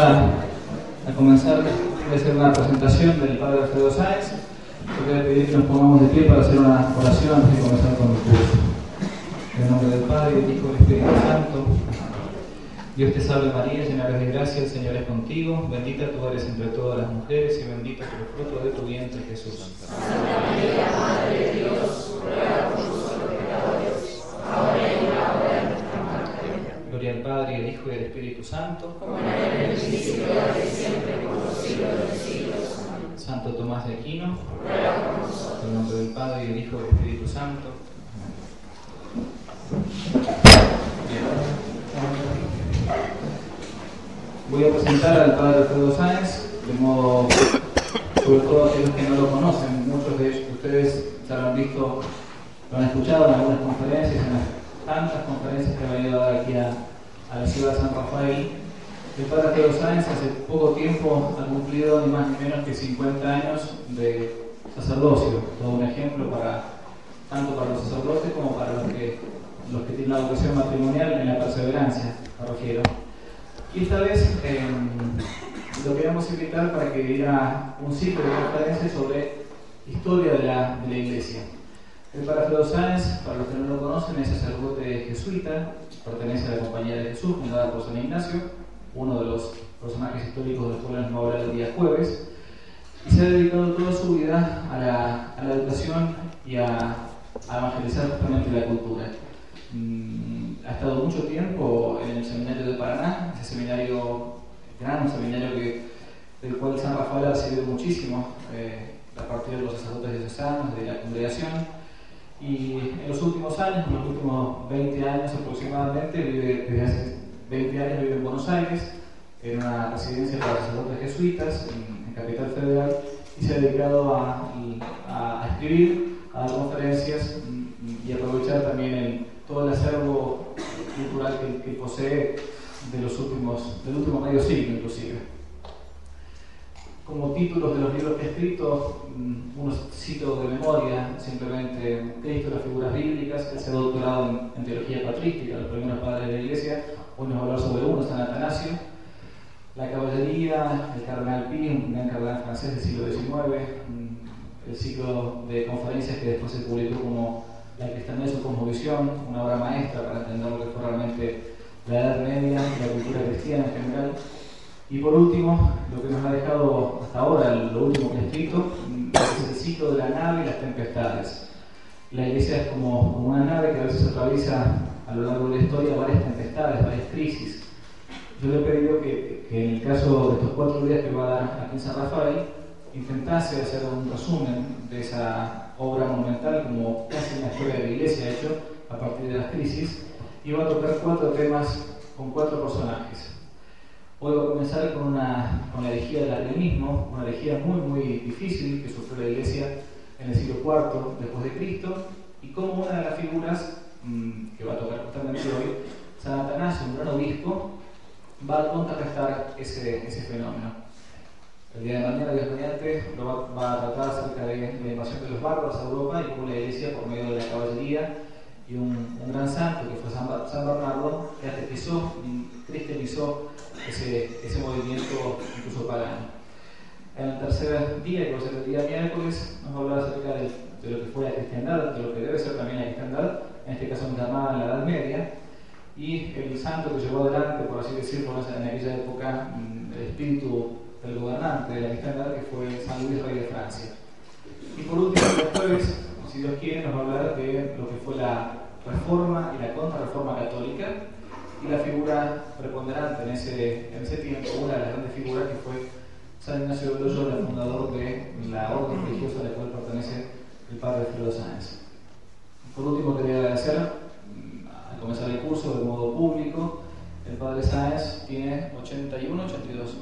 a, comenzar, voy a hacer una presentación del Padre Alfredo Sáenz. Yo voy a pedir que nos pongamos de pie para hacer una oración antes de comenzar con el curso. En el nombre del Padre, del Hijo y del Espíritu Santo. Dios te salve María, llena eres de gracia, el Señor es contigo, bendita tú eres entre todas las mujeres y bendito es el fruto de tu vientre Jesús. Santa Dios, Padre, y al Hijo y al Espíritu Santo. Como era en el principio, ahora y siempre, por los siglos de los siglos. Amén. Santo Tomás de Aquino. Ruega por nosotros. En el nombre del Padre, y del Hijo y del Espíritu Santo. Bien. Voy a presentar al padre Alfredo Sáenz, de modo, sobre todo aquellos que no lo conocen, muchos de ustedes ya lo han visto, lo han escuchado en algunas conferencias, en las tantas conferencias que ha venido a dar aquí a, la ciudad de San Rafael. El padre Alfredo Sáenz hace poco tiempo ha cumplido ni más ni menos que 50 años de sacerdocio, todo un ejemplo para tanto para los sacerdotes como para los que, los que tienen la vocación matrimonial en la perseverancia, me refiero. Y esta vez eh, lo queríamos invitar para que diera un ciclo de conferencias sobre historia de la, de la iglesia. El Padre Sáenz, para los que no lo conocen, es sacerdote jesuita, pertenece a la Compañía de Jesús, fundada por San Ignacio, uno de los personajes históricos del pueblo nos va a hablar el día jueves, y se ha dedicado toda su vida a la, a la educación y a, a evangelizar justamente la cultura. Mm, ha estado mucho tiempo en el seminario de Paraná, ese seminario gran, un seminario que, del cual San Rafael ha recibido muchísimo eh, a partir de los sacerdotes diocesanos, de la congregación. Y en los últimos años, en los últimos 20 años aproximadamente, desde hace 20 años vive en Buenos Aires, en una residencia para sacerdotes jesuitas en, Capital Federal, y se ha dedicado a, escribir, a dar conferencias y aprovechar también todo el acervo cultural que, posee de los últimos, del último medio siglo inclusive. Como títulos de los libros que he escrito, mm, unos cito de memoria, simplemente Cristo, las figuras bíblicas, que se ha doctorado en, teología patrística, los primeros padres de la iglesia, hoy nos va a hablar sobre uno, San Atanasio, la caballería, el cardenal Pi, un gran cardenal francés del siglo XIX, mm, el ciclo de conferencias que después se publicó como la cristiandad y su cosmovisión, una obra maestra para entender lo que fue realmente la Edad Media y la cultura cristiana en general. Y por último, lo que nos ha dejado hasta ahora, lo último que he escrito, es el ciclo de la nave y las tempestades. La iglesia es como, una nave que a veces atraviesa a lo largo de la historia varias tempestades, varias crisis. Yo le he pedido que, que en el caso de estos cuatro días que va a dar aquí en San Rafael, intentase hacer un resumen de esa obra monumental como casi una historia de la iglesia ha hecho a partir de las crisis, y va a tocar cuatro temas con cuatro personajes. Hoy voy a comenzar con, una, con la herejía del arrianismo, una herejía muy muy difícil que sufrió la iglesia en el siglo IV después de Cristo, y como una de las figuras mmm, que va a tocar justamente hoy, San Atanasio, un gran obispo, va a contrarrestar ese, ese fenómeno. El día de mañana, Dios mediante, va, a tratar acerca de la invasión de los bárbaros a Europa y cómo la iglesia, por medio de la caballería y un, gran santo que fue San, Bernardo, catequizó, cristianizó ese, ese movimiento incluso pagano. En el tercer día, que va a ser el día miércoles, nos va a hablar acerca de, de, lo que fue la cristiandad, de lo que debe ser también la cristiandad, en este caso llamada en la Edad Media, y el santo que llevó adelante, por así decirlo, en aquella época, mm, el espíritu del gobernante de la cristiandad que fue San Luis, rey de Francia. Y por último, el jueves, si Dios quiere, nos va a hablar de lo que fue la reforma y la contrarreforma católica y la figura preponderante en ese, en ese tiempo, una de las grandes figuras que fue San Ignacio de Loyola, el fundador de la orden religiosa a la cual pertenece el padre Alfredo Sáenz. Por último, quería agradecer, mm, al comenzar el curso de modo público, el padre Sáenz tiene 81, 82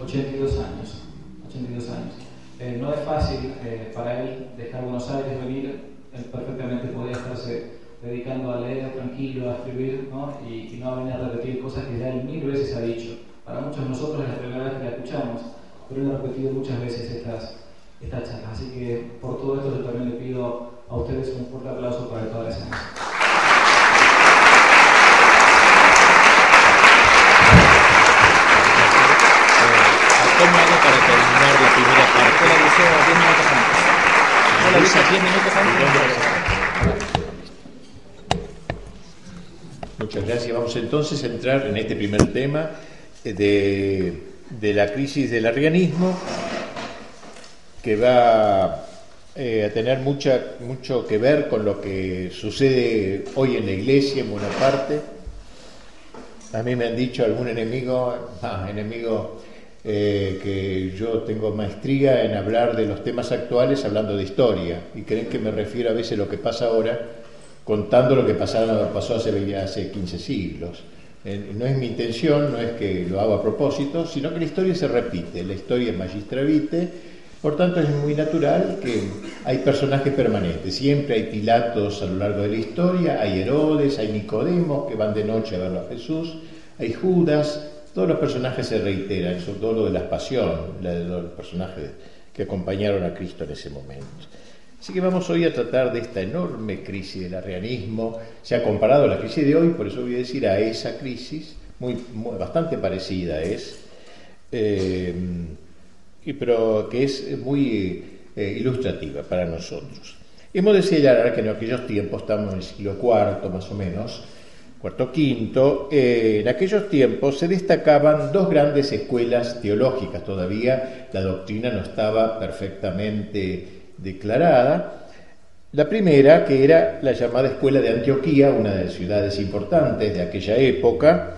82 años. 82 años. Eh, no es fácil eh, para él dejar Buenos Aires, venir, él perfectamente podría estarse dedicando a leer tranquilo, a escribir, ¿no? Y, y no a venir a repetir cosas que ya él mil veces ha dicho. Para muchos de nosotros es la primera vez que la escuchamos, pero él ha repetido muchas veces estas, estas charlas. Así que por todo esto yo también le pido a ustedes un fuerte aplauso para toda la semana. para terminar la primera parte. Hola, Lucía, 10 minutos antes. Hola, Lucía, 10 minutos antes. Muchas gracias. Vamos entonces a entrar en este primer tema de, de la crisis del arrianismo, que va eh, a tener mucha, mucho que ver con lo que sucede hoy en la iglesia en buena parte. A mí me han dicho algún enemigo, ah, enemigo eh, que yo tengo maestría en hablar de los temas actuales hablando de historia y creen que me refiero a veces a lo que pasa ahora contando lo que pasaron, pasó hace, hace 15 siglos. Eh, no es mi intención, no es que lo haga a propósito, sino que la historia se repite, la historia es magistra vitae, por tanto es muy natural que hay personajes permanentes, siempre hay Pilatos a lo largo de la historia, hay Herodes, hay Nicodemos que van de noche a verlo a Jesús, hay Judas, todos los personajes se reiteran, sobre todo lo de la pasión, los personajes que acompañaron a Cristo en ese momento. Así que vamos hoy a tratar de esta enorme crisis del arrianismo. Se ha comparado a la crisis de hoy, por eso voy a decir a esa crisis, muy, bastante parecida es, eh, pero que es muy eh, ilustrativa para nosotros. Hemos de señalar que en aquellos tiempos, estamos en el siglo IV más o menos, cuarto quinto, eh, en aquellos tiempos se destacaban dos grandes escuelas teológicas todavía, la doctrina no estaba perfectamente declarada. La primera, que era la llamada Escuela de Antioquía, una de las ciudades importantes de aquella época,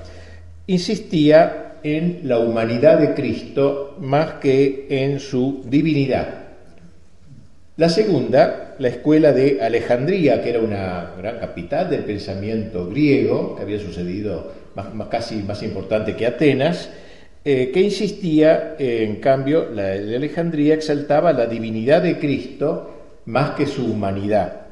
insistía en la humanidad de Cristo más que en su divinidad. La segunda, la escuela de Alejandría, que era una gran capital del pensamiento griego, que había sucedido casi más importante que Atenas, eh, que insistía, en cambio, la de Alejandría exaltaba la divinidad de Cristo más que su humanidad.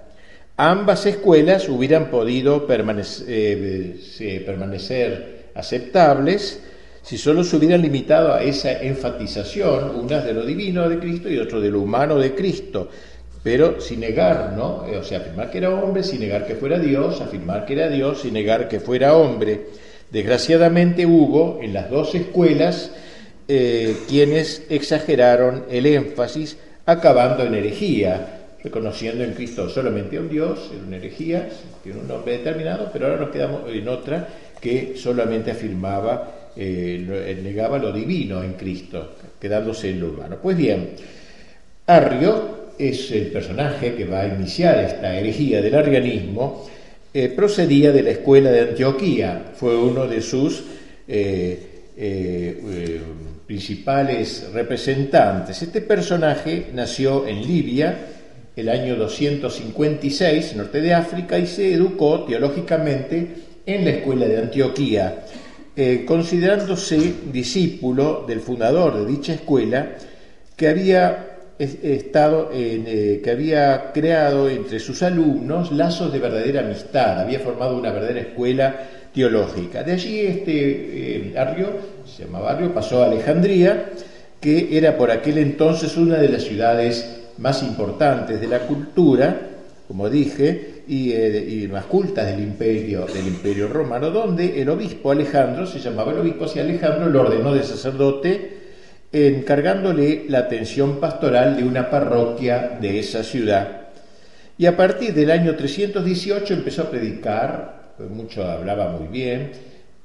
Ambas escuelas hubieran podido eh, permanecer, aceptables si solo se hubieran limitado a esa enfatización, una de lo divino de Cristo y otro de lo humano de Cristo, pero sin negar, ¿no? O sea, afirmar que era hombre, sin negar que fuera Dios, afirmar que era Dios, sin negar que fuera hombre. Desgraciadamente hubo en las dos escuelas eh, quienes exageraron el énfasis, acabando en herejía, reconociendo en Cristo solamente a un Dios, en una herejía, tiene un nombre determinado, pero ahora nos quedamos en otra que solamente afirmaba, eh, negaba lo divino en Cristo, quedándose en lo humano. Pues bien, Arrio es el personaje que va a iniciar esta herejía del arrianismo, eh, procedía de la escuela de Antioquía, fue uno de sus eh, eh, principales representantes. Este personaje nació en Libia el año 256, norte de África, y se educó teológicamente en la escuela de Antioquía, considerándose discípulo del fundador de dicha escuela, que había estado eh, que había creado entre sus alumnos lazos de verdadera amistad, había formado una verdadera escuela teológica. De allí este eh, Arrio, se llamaba Arrio, pasó a Alejandría, que era por aquel entonces una de las ciudades más importantes de la cultura, como dije, y, eh, más cultas del imperio, del imperio romano, donde el obispo Alejandro, se llamaba el obispo así Alejandro, lo ordenó de sacerdote encargándole la atención pastoral de una parroquia de esa ciudad. Y a partir del año 318 empezó a predicar, pues mucho hablaba muy bien.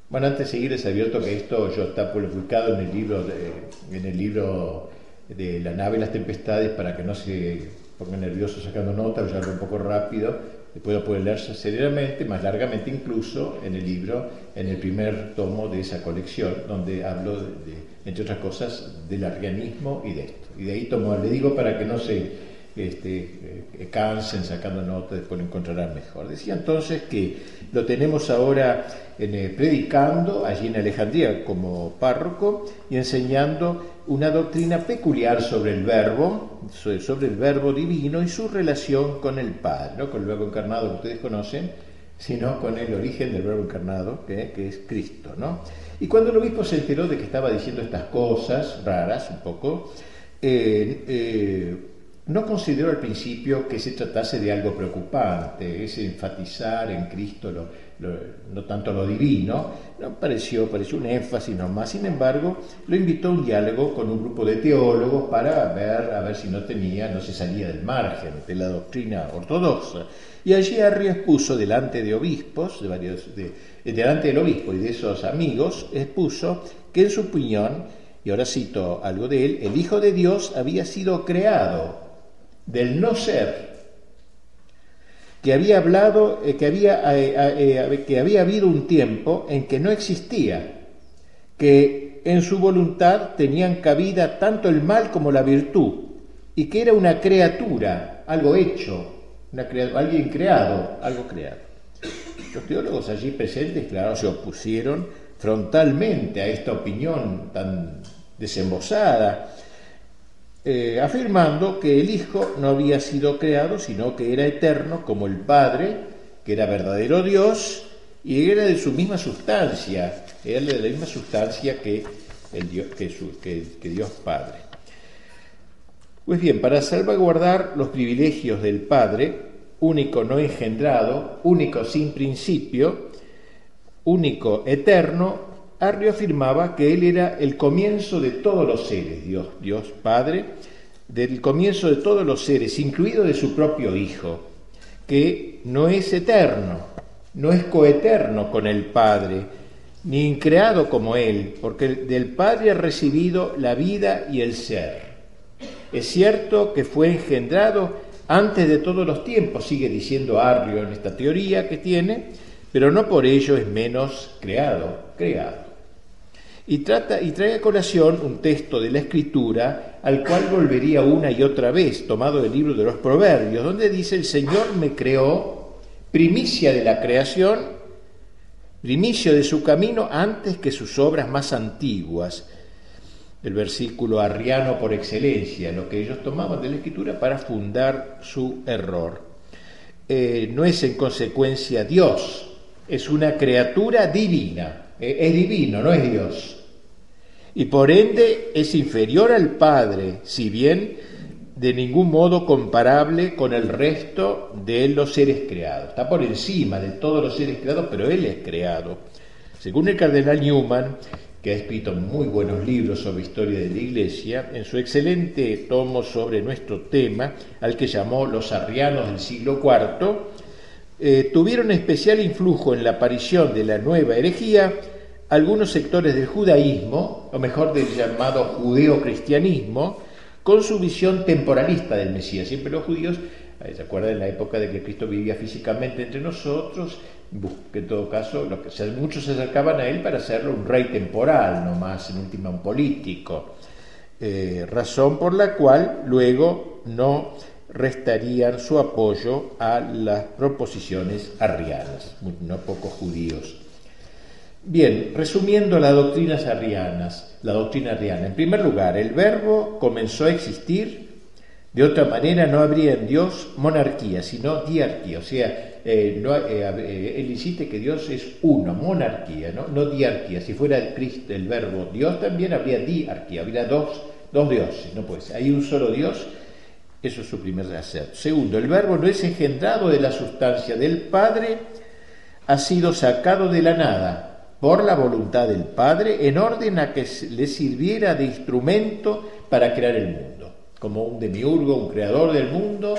Bueno, antes de seguir les advierto que esto yo está publicado en el libro de, en el libro de La nave y las tempestades para que no se pongan nerviosos sacando notas, yo un poco rápido, después lo pueden leer seriamente, más largamente incluso en el libro, en el primer tomo de esa colección, donde hablo de entre otras cosas, del arrianismo y de esto. Y de ahí tomo, le digo para que no se este, eh, cansen sacando notas, después lo encontrarán mejor. Decía entonces que lo tenemos ahora en, eh, predicando allí en Alejandría como párroco y enseñando una doctrina peculiar sobre el verbo, sobre el verbo divino y su relación con el Padre, ¿no? con el verbo encarnado que ustedes conocen, sino con el origen del verbo encarnado, que es Cristo. ¿no? Y cuando el obispo se enteró de que estaba diciendo estas cosas raras un poco, eh, eh, no consideró al principio que se tratase de algo preocupante, es enfatizar en Cristo no tanto lo divino, no pareció, pareció un énfasis nomás. Sin embargo, lo invitó a un diálogo con un grupo de teólogos para ver, a ver si no tenía, no se salía del margen de la doctrina ortodoxa. Y allí Arrio expuso delante de obispos, de varios, de, delante del obispo y de esos amigos, expuso que en su opinión, y ahora cito algo de él, el Hijo de Dios había sido creado del no ser que había hablado, eh, que, había, eh, eh, que había habido un tiempo en que no existía, que en su voluntad tenían cabida tanto el mal como la virtud, y que era una criatura, algo hecho, alguien creado, algo creado. Los teólogos allí presentes, claro, se opusieron frontalmente a esta opinión tan desembosada, eh, afirmando que el Hijo no había sido creado, sino que era eterno como el Padre, que era verdadero Dios y era de su misma sustancia, era de la misma sustancia que, el que Dios Padre. Pues bien, para salvaguardar los privilegios del Padre, único no engendrado, único sin principio, único eterno, Arrio afirmaba que él era el comienzo de todos los seres, Dios, Dios Padre, del comienzo de todos los seres, incluido de su propio Hijo, que no es eterno, no es coeterno con el Padre, ni increado como Él, porque del Padre ha recibido la vida y el ser. Es cierto que fue engendrado antes de todos los tiempos, sigue diciendo Arrio en esta teoría que tiene, pero no por ello es menos creado, creado y, trata, y trae a colación un texto de la Escritura al cual volvería una y otra vez, tomado del libro de los Proverbios, donde dice, el Señor me creó, primicia de la creación, primicia de su camino antes que sus obras más antiguas. El versículo arriano por excelencia, lo que ellos tomaban de la Escritura para fundar su error. Eh, no es en consecuencia Dios, es una criatura divina eh, es divino, no es Dios. Y por ende es inferior al Padre, si bien de ningún modo comparable con el resto de los seres creados. Está por encima de todos los seres creados, pero Él es creado. Según el cardenal Newman, que ha escrito muy buenos libros sobre historia de la Iglesia, en su excelente tomo sobre nuestro tema, al que llamó Los Arrianos del siglo IV, eh, tuvieron especial influjo en la aparición de la nueva herejía algunos sectores del judaísmo, o mejor del llamado judeo-cristianismo, con su visión temporalista del Mesías. Siempre los judíos, eh, ¿se acuerdan en la época de que Cristo vivía físicamente entre nosotros? Que en todo caso, muchos se acercaban a él para hacerlo un rey temporal, no más, en última un político. Eh, razón por la cual luego no restarían su apoyo a las proposiciones arrianas, no pocos judíos Bien, resumiendo las doctrinas arrianas, la doctrina arriana. En primer lugar, el verbo comenzó a existir, de otra manera no habría en Dios monarquía, sino diarquía. O sea, eh, no, eh, eh, él insiste que Dios es uno, monarquía, no, diarquía. Si fuera el, Cristo, el verbo Dios, también habría diarquía, habría dos, dioses, no puede. Hay un solo Dios, eso es su primer hacer. Segundo, el verbo no es engendrado de la sustancia del Padre, ha sido sacado de la nada por la voluntad del Padre, en orden a que le sirviera de instrumento para crear el mundo, como un demiurgo, un creador del mundo,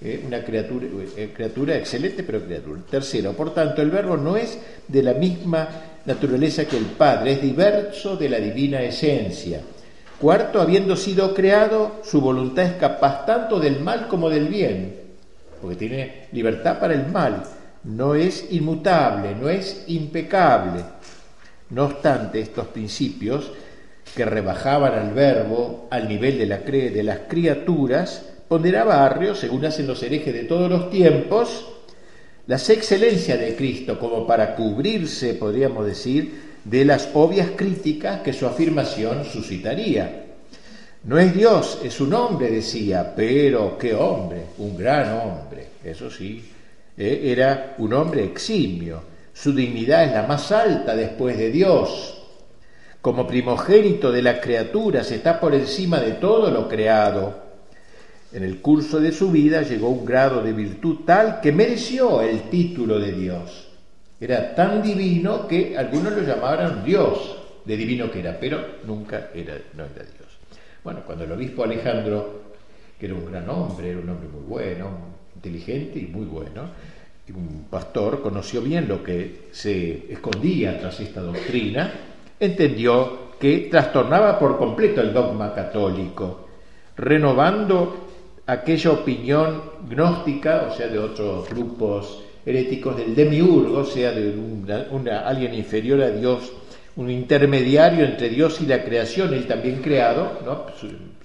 eh, una criatura, eh, criatura excelente, pero criatura. Tercero, por tanto, el verbo no es de la misma naturaleza que el Padre, es diverso de la divina esencia. Cuarto, habiendo sido creado, su voluntad es capaz tanto del mal como del bien, porque tiene libertad para el mal, no es inmutable, no es impecable, no obstante, estos principios que rebajaban al verbo al nivel de, la de las criaturas, ponderaba Arrio, según hacen los herejes de todos los tiempos, las excelencias de Cristo como para cubrirse, podríamos decir, de las obvias críticas que su afirmación suscitaría. No es Dios, es un hombre, decía, pero qué hombre, un gran hombre, eso sí, eh, era un hombre eximio su dignidad es la más alta después de Dios. Como primogénito de las criaturas está por encima de todo lo creado. En el curso de su vida llegó a un grado de virtud tal que mereció el título de Dios. Era tan divino que algunos lo llamaban Dios, de divino que era, pero nunca era, no era Dios. Bueno, cuando el obispo Alejandro, que era un gran hombre, era un hombre muy bueno, inteligente y muy bueno, un pastor, conoció bien lo que se escondía tras esta doctrina, entendió que trastornaba por completo el dogma católico, renovando aquella opinión gnóstica, o sea, de otros grupos heréticos del demiurgo, o sea, de alguien inferior a Dios, un intermediario entre Dios y la creación, él también creado, ¿no?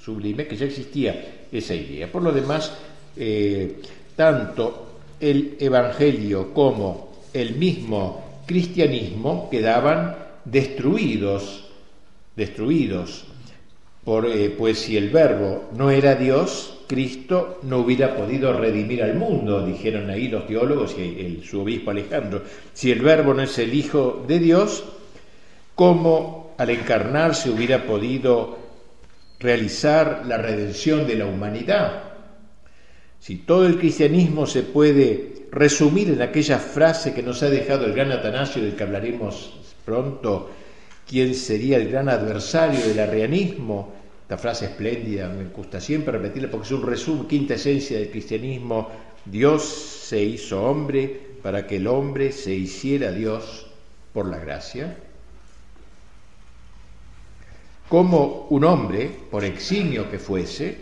sublime, que ya existía esa idea. Por lo demás, eh, tanto el Evangelio como el mismo cristianismo quedaban destruidos, destruidos, eh, pues si el verbo no era Dios, Cristo no hubiera podido redimir al mundo, dijeron ahí los teólogos y el, su obispo Alejandro. Si el verbo no es el Hijo de Dios, ¿cómo al encarnarse hubiera podido realizar la redención de la humanidad? Si todo el cristianismo se puede resumir en aquella frase que nos ha dejado el gran Atanasio, del que hablaremos pronto, ¿quién sería el gran adversario del arrianismo? Esta frase espléndida, me gusta siempre repetirla porque es un resumen, quinta esencia del cristianismo. Dios se hizo hombre para que el hombre se hiciera Dios por la gracia. Como un hombre, por eximio que fuese,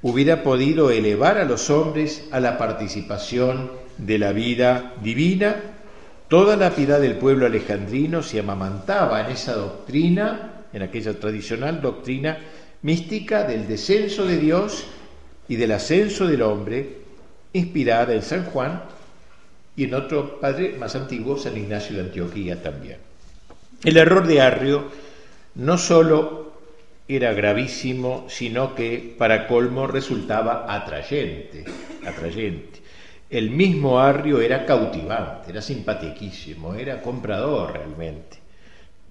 hubiera podido elevar a los hombres a la participación de la vida divina, toda la piedad del pueblo alejandrino se amamantaba en esa doctrina, en aquella tradicional doctrina mística del descenso de Dios y del ascenso del hombre, inspirada en San Juan y en otro padre más antiguo, San Ignacio de Antioquía también. El error de Arrio no sólo era gravísimo, sino que para colmo resultaba atrayente, atrayente. El mismo Arrio era cautivante, era simpatiquísimo, era comprador realmente.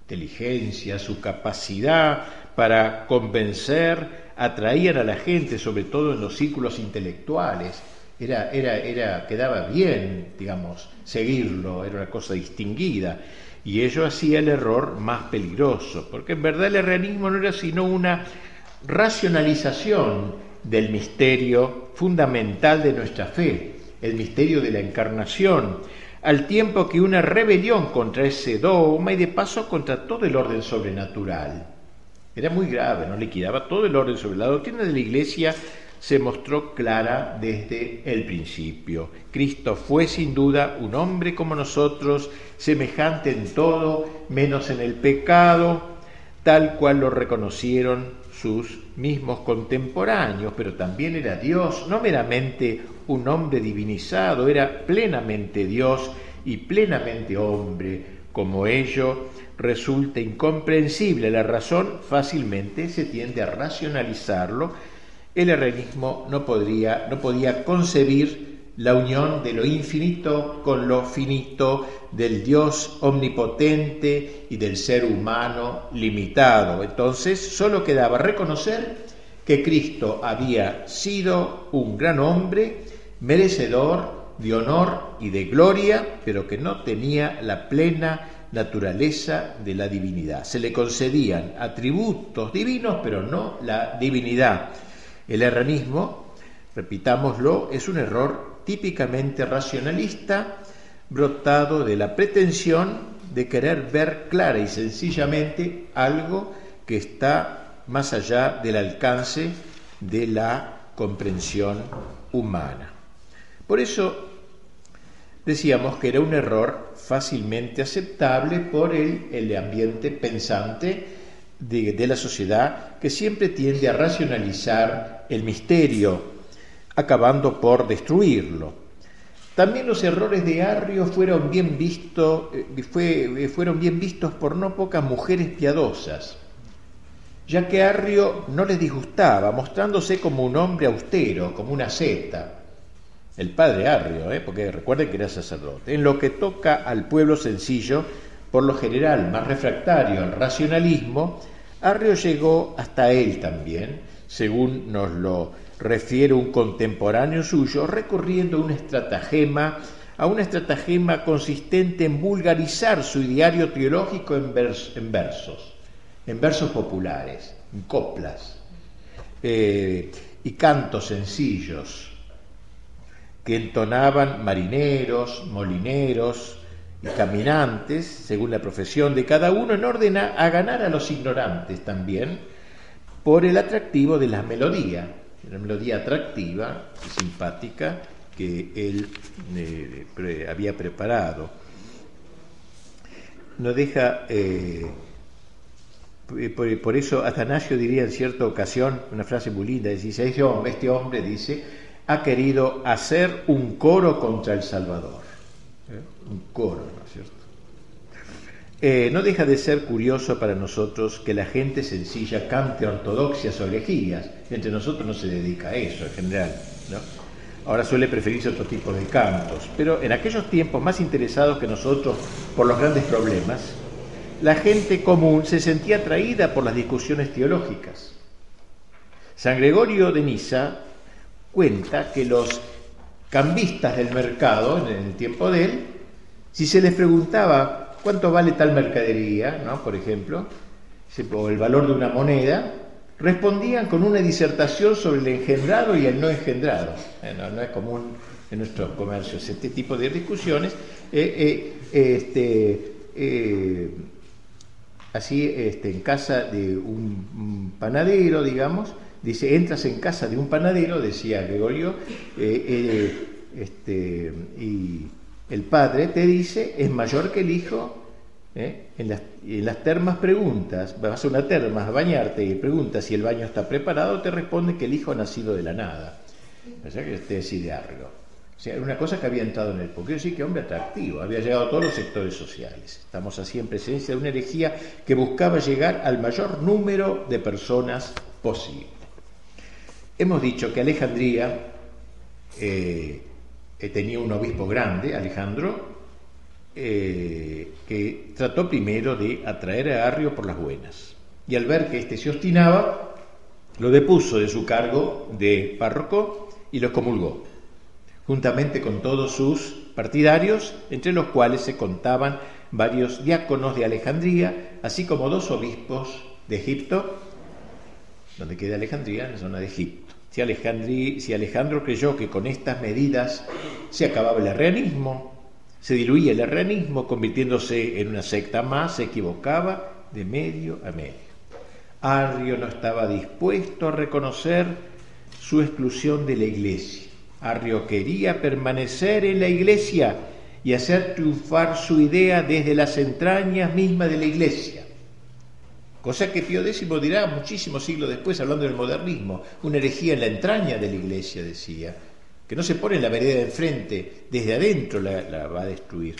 Inteligencia, su capacidad para convencer, atraían a la gente, sobre todo en los círculos intelectuales. Era, era, era, quedaba bien, digamos, seguirlo, era una cosa distinguida. Y ello hacía el error más peligroso, porque en verdad el errenismo no era sino una racionalización del misterio fundamental de nuestra fe, el misterio de la encarnación, al tiempo que una rebelión contra ese dogma y de paso contra todo el orden sobrenatural. Era muy grave, no liquidaba todo el orden sobre la doctrina de la Iglesia se mostró clara desde el principio. Cristo fue sin duda un hombre como nosotros, semejante en todo, menos en el pecado, tal cual lo reconocieron sus mismos contemporáneos, pero también era Dios, no meramente un hombre divinizado, era plenamente Dios y plenamente hombre. Como ello resulta incomprensible la razón, fácilmente se tiende a racionalizarlo el herrenismo no, podría, no podía concebir la unión de lo infinito con lo finito, del Dios omnipotente y del ser humano limitado. Entonces solo quedaba reconocer que Cristo había sido un gran hombre, merecedor de honor y de gloria, pero que no tenía la plena naturaleza de la divinidad. Se le concedían atributos divinos, pero no la divinidad. El erranismo, repitámoslo, es un error típicamente racionalista brotado de la pretensión de querer ver clara y sencillamente algo que está más allá del alcance de la comprensión humana. Por eso decíamos que era un error fácilmente aceptable por el, el ambiente pensante de, la sociedad que siempre tiende a racionalizar el misterio, acabando por destruirlo. También los errores de Arrio fueron bien, eh, fue, eh, fueron bien vistos por no pocas mujeres piadosas, ya que Arrio no les disgustaba, mostrándose como un hombre austero, como una seta. El padre Arrio, ¿eh? porque recuerden que era sacerdote. En lo que toca al pueblo sencillo, por lo general más refractario al racionalismo, Arrio llegó hasta él también, según nos lo refiere un contemporáneo suyo, recurriendo a un estratagema a una estratagema consistente en vulgarizar su ideario teológico en, en versos, en versos populares, en coplas eh, y cantos sencillos que entonaban marineros, molineros y caminantes, según la profesión de cada uno, en orden a, ganar a los ignorantes también, por el atractivo de la melodía, la melodía atractiva y simpática que él eh, había preparado. No deja, eh, por, eso Atanasio diría en cierta ocasión, una frase muy linda, dice, hombre, este hombre dice, ha querido hacer un coro contra el Salvador. ¿Eh? Un coro, ¿no es cierto? Eh, no deja de ser curioso para nosotros que la gente sencilla cante ortodoxias o elegías. Entre nosotros no se dedica a eso en general. ¿no? Ahora suele preferirse otro tipo de cantos. Pero en aquellos tiempos más interesados que nosotros por los grandes problemas, la gente común se sentía atraída por las discusiones teológicas. San Gregorio de Nisa cuenta que los cambistas del mercado, en el tiempo de él, si se les preguntaba cuánto vale tal mercadería, ¿no? por ejemplo, o el valor de una moneda, respondían con una disertación sobre el engendrado y el no engendrado. no, es común en nuestros comercios este tipo de discusiones. Eh, eh, este, eh, así, este, en casa de un panadero, digamos, Dice, entras en casa de un panadero, decía Gregorio, eh, eh, este, y el padre te dice, es mayor que el hijo. ¿eh? En, las, termas preguntas, vas a una terma a bañarte y preguntas si el baño está preparado, te responde que el hijo ha nacido de la nada. O sea que te decide algo. O sea, era una cosa que había entrado en él. Porque sí que hombre atractivo, había llegado a todos los sectores sociales. Estamos así en presencia de una herejía que buscaba llegar al mayor número de personas posible. Hemos dicho que Alejandría eh, eh, tenía un obispo grande, Alejandro, eh, que trató primero de atraer a Arrio por las buenas. Y al ver que éste se obstinaba, lo depuso de su cargo de párroco y lo comulgó, juntamente con todos sus partidarios, entre los cuales se contaban varios diáconos de Alejandría, así como dos obispos de Egipto, donde queda Alejandría, en la zona de Egipto. Si, Alejandro creyó que con estas medidas se acababa el arrianismo, se diluía el arrianismo convirtiéndose en una secta más, se equivocaba de medio a medio. Arrio no estaba dispuesto a reconocer su exclusión de la iglesia. Arrio quería permanecer en la iglesia y hacer triunfar su idea desde las entrañas mismas de la iglesia. Cosa que Pío X dirá muchísimos siglos después, hablando del modernismo, una herejía en la entraña de la iglesia, decía, que no se pone en la vereda de enfrente, desde adentro la, va a destruir.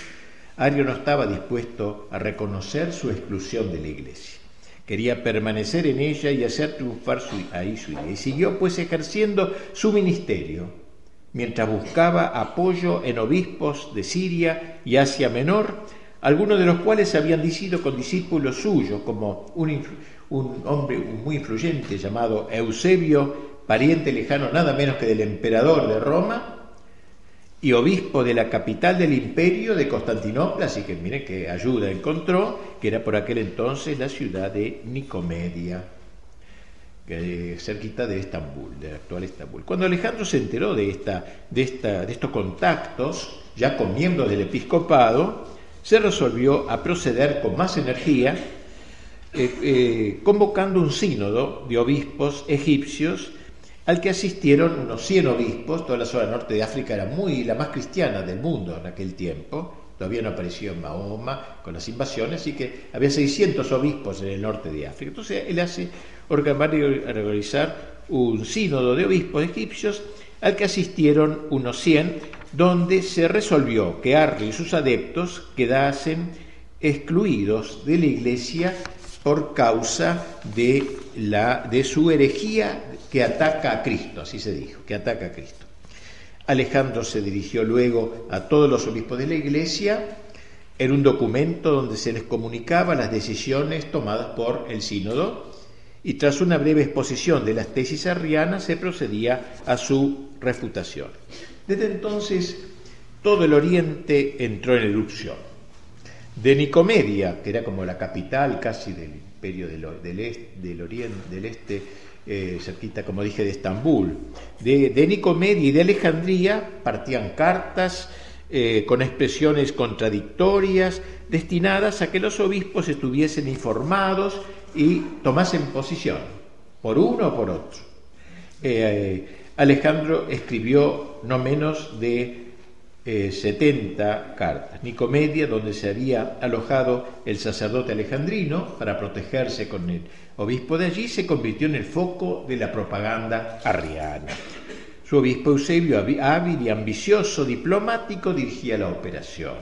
Ario no estaba dispuesto a reconocer su exclusión de la iglesia. Quería permanecer en ella y hacer triunfar su, ahí su idea. Y siguió pues ejerciendo su ministerio, mientras buscaba apoyo en obispos de Siria y Asia Menor, algunos de los cuales habían sido con discípulos suyos, como un, hombre muy influyente llamado Eusebio, pariente lejano nada menos que del emperador de Roma, y obispo de la capital del imperio de Constantinopla, así que mire qué ayuda encontró, que era por aquel entonces la ciudad de Nicomedia, cerquita de Estambul, de actual Estambul. Cuando Alejandro se enteró de, esta, de, esta, de estos contactos, ya con miembros del episcopado, se resolvió a proceder con más energía, eh, eh, convocando un sínodo de obispos egipcios al que asistieron unos 100 obispos, toda la zona norte de África era muy la más cristiana del mundo en aquel tiempo, todavía no apareció en Mahoma con las invasiones, así que había 600 obispos en el norte de África. Entonces él hace organizar un sínodo de obispos egipcios al que asistieron unos 100 donde se resolvió que Arrio y sus adeptos quedasen excluidos de la Iglesia por causa de, la, de su herejía que ataca a Cristo, así se dijo, que ataca a Cristo. Alejandro se dirigió luego a todos los obispos de la Iglesia en un documento donde se les comunicaba las decisiones tomadas por el sínodo y tras una breve exposición de las tesis arrianas se procedía a su refutación. Desde entonces, todo el oriente entró en erupción. De Nicomedia, que era como la capital casi del imperio del, oriente, del este, eh, cerquita, como dije, de Estambul, de, de, Nicomedia y de Alejandría partían cartas eh, con expresiones contradictorias destinadas a que los obispos estuviesen informados y tomasen posición, por uno o por otro. Eh, Alejandro escribió no menos de 70 cartas. Nicomedia, donde se había alojado el sacerdote alejandrino para protegerse con el obispo de allí, se convirtió en el foco de la propaganda arriana. Su obispo Eusebio, hábil y ambicioso diplomático, dirigía la operación.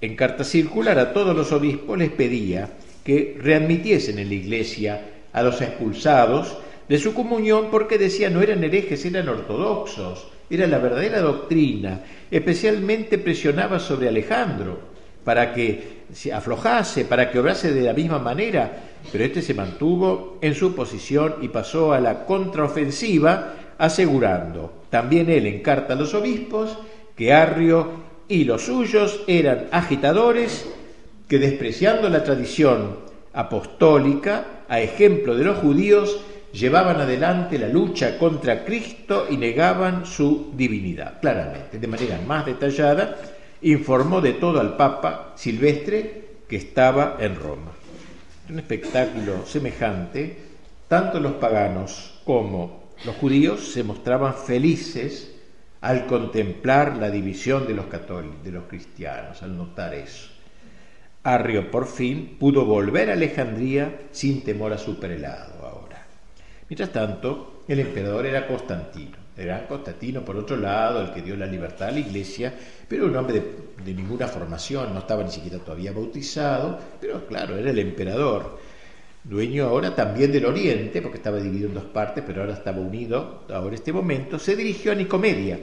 En carta circular a todos los obispos les pedía que readmitiesen en la iglesia a los expulsados de su comunión porque decía no eran herejes, eran ortodoxos, era la verdadera doctrina. Especialmente presionaba sobre Alejandro para que se aflojase, para que obrase de la misma manera, pero este se mantuvo en su posición y pasó a la contraofensiva, asegurando, también él en carta a los obispos, que Arrio y los suyos eran agitadores que despreciando la tradición apostólica, a ejemplo de los judíos, llevaban adelante la lucha contra Cristo y negaban su divinidad. Claramente, de manera más detallada, informó de todo al Papa Silvestre que estaba en Roma. Un espectáculo semejante, tanto los paganos como los judíos se mostraban felices al contemplar la división de los católicos, de los cristianos, al notar eso. Arrio por fin pudo volver a Alejandría sin temor a su prelado. Mientras tanto, el emperador era Constantino. Era Constantino, por otro lado, el que dio la libertad a la iglesia, pero un hombre de, ninguna formación, no estaba ni siquiera todavía bautizado, pero claro, era el emperador dueño ahora también del Oriente, porque estaba dividido en dos partes, pero ahora estaba unido, ahora este momento, se dirigió a Nicomedia,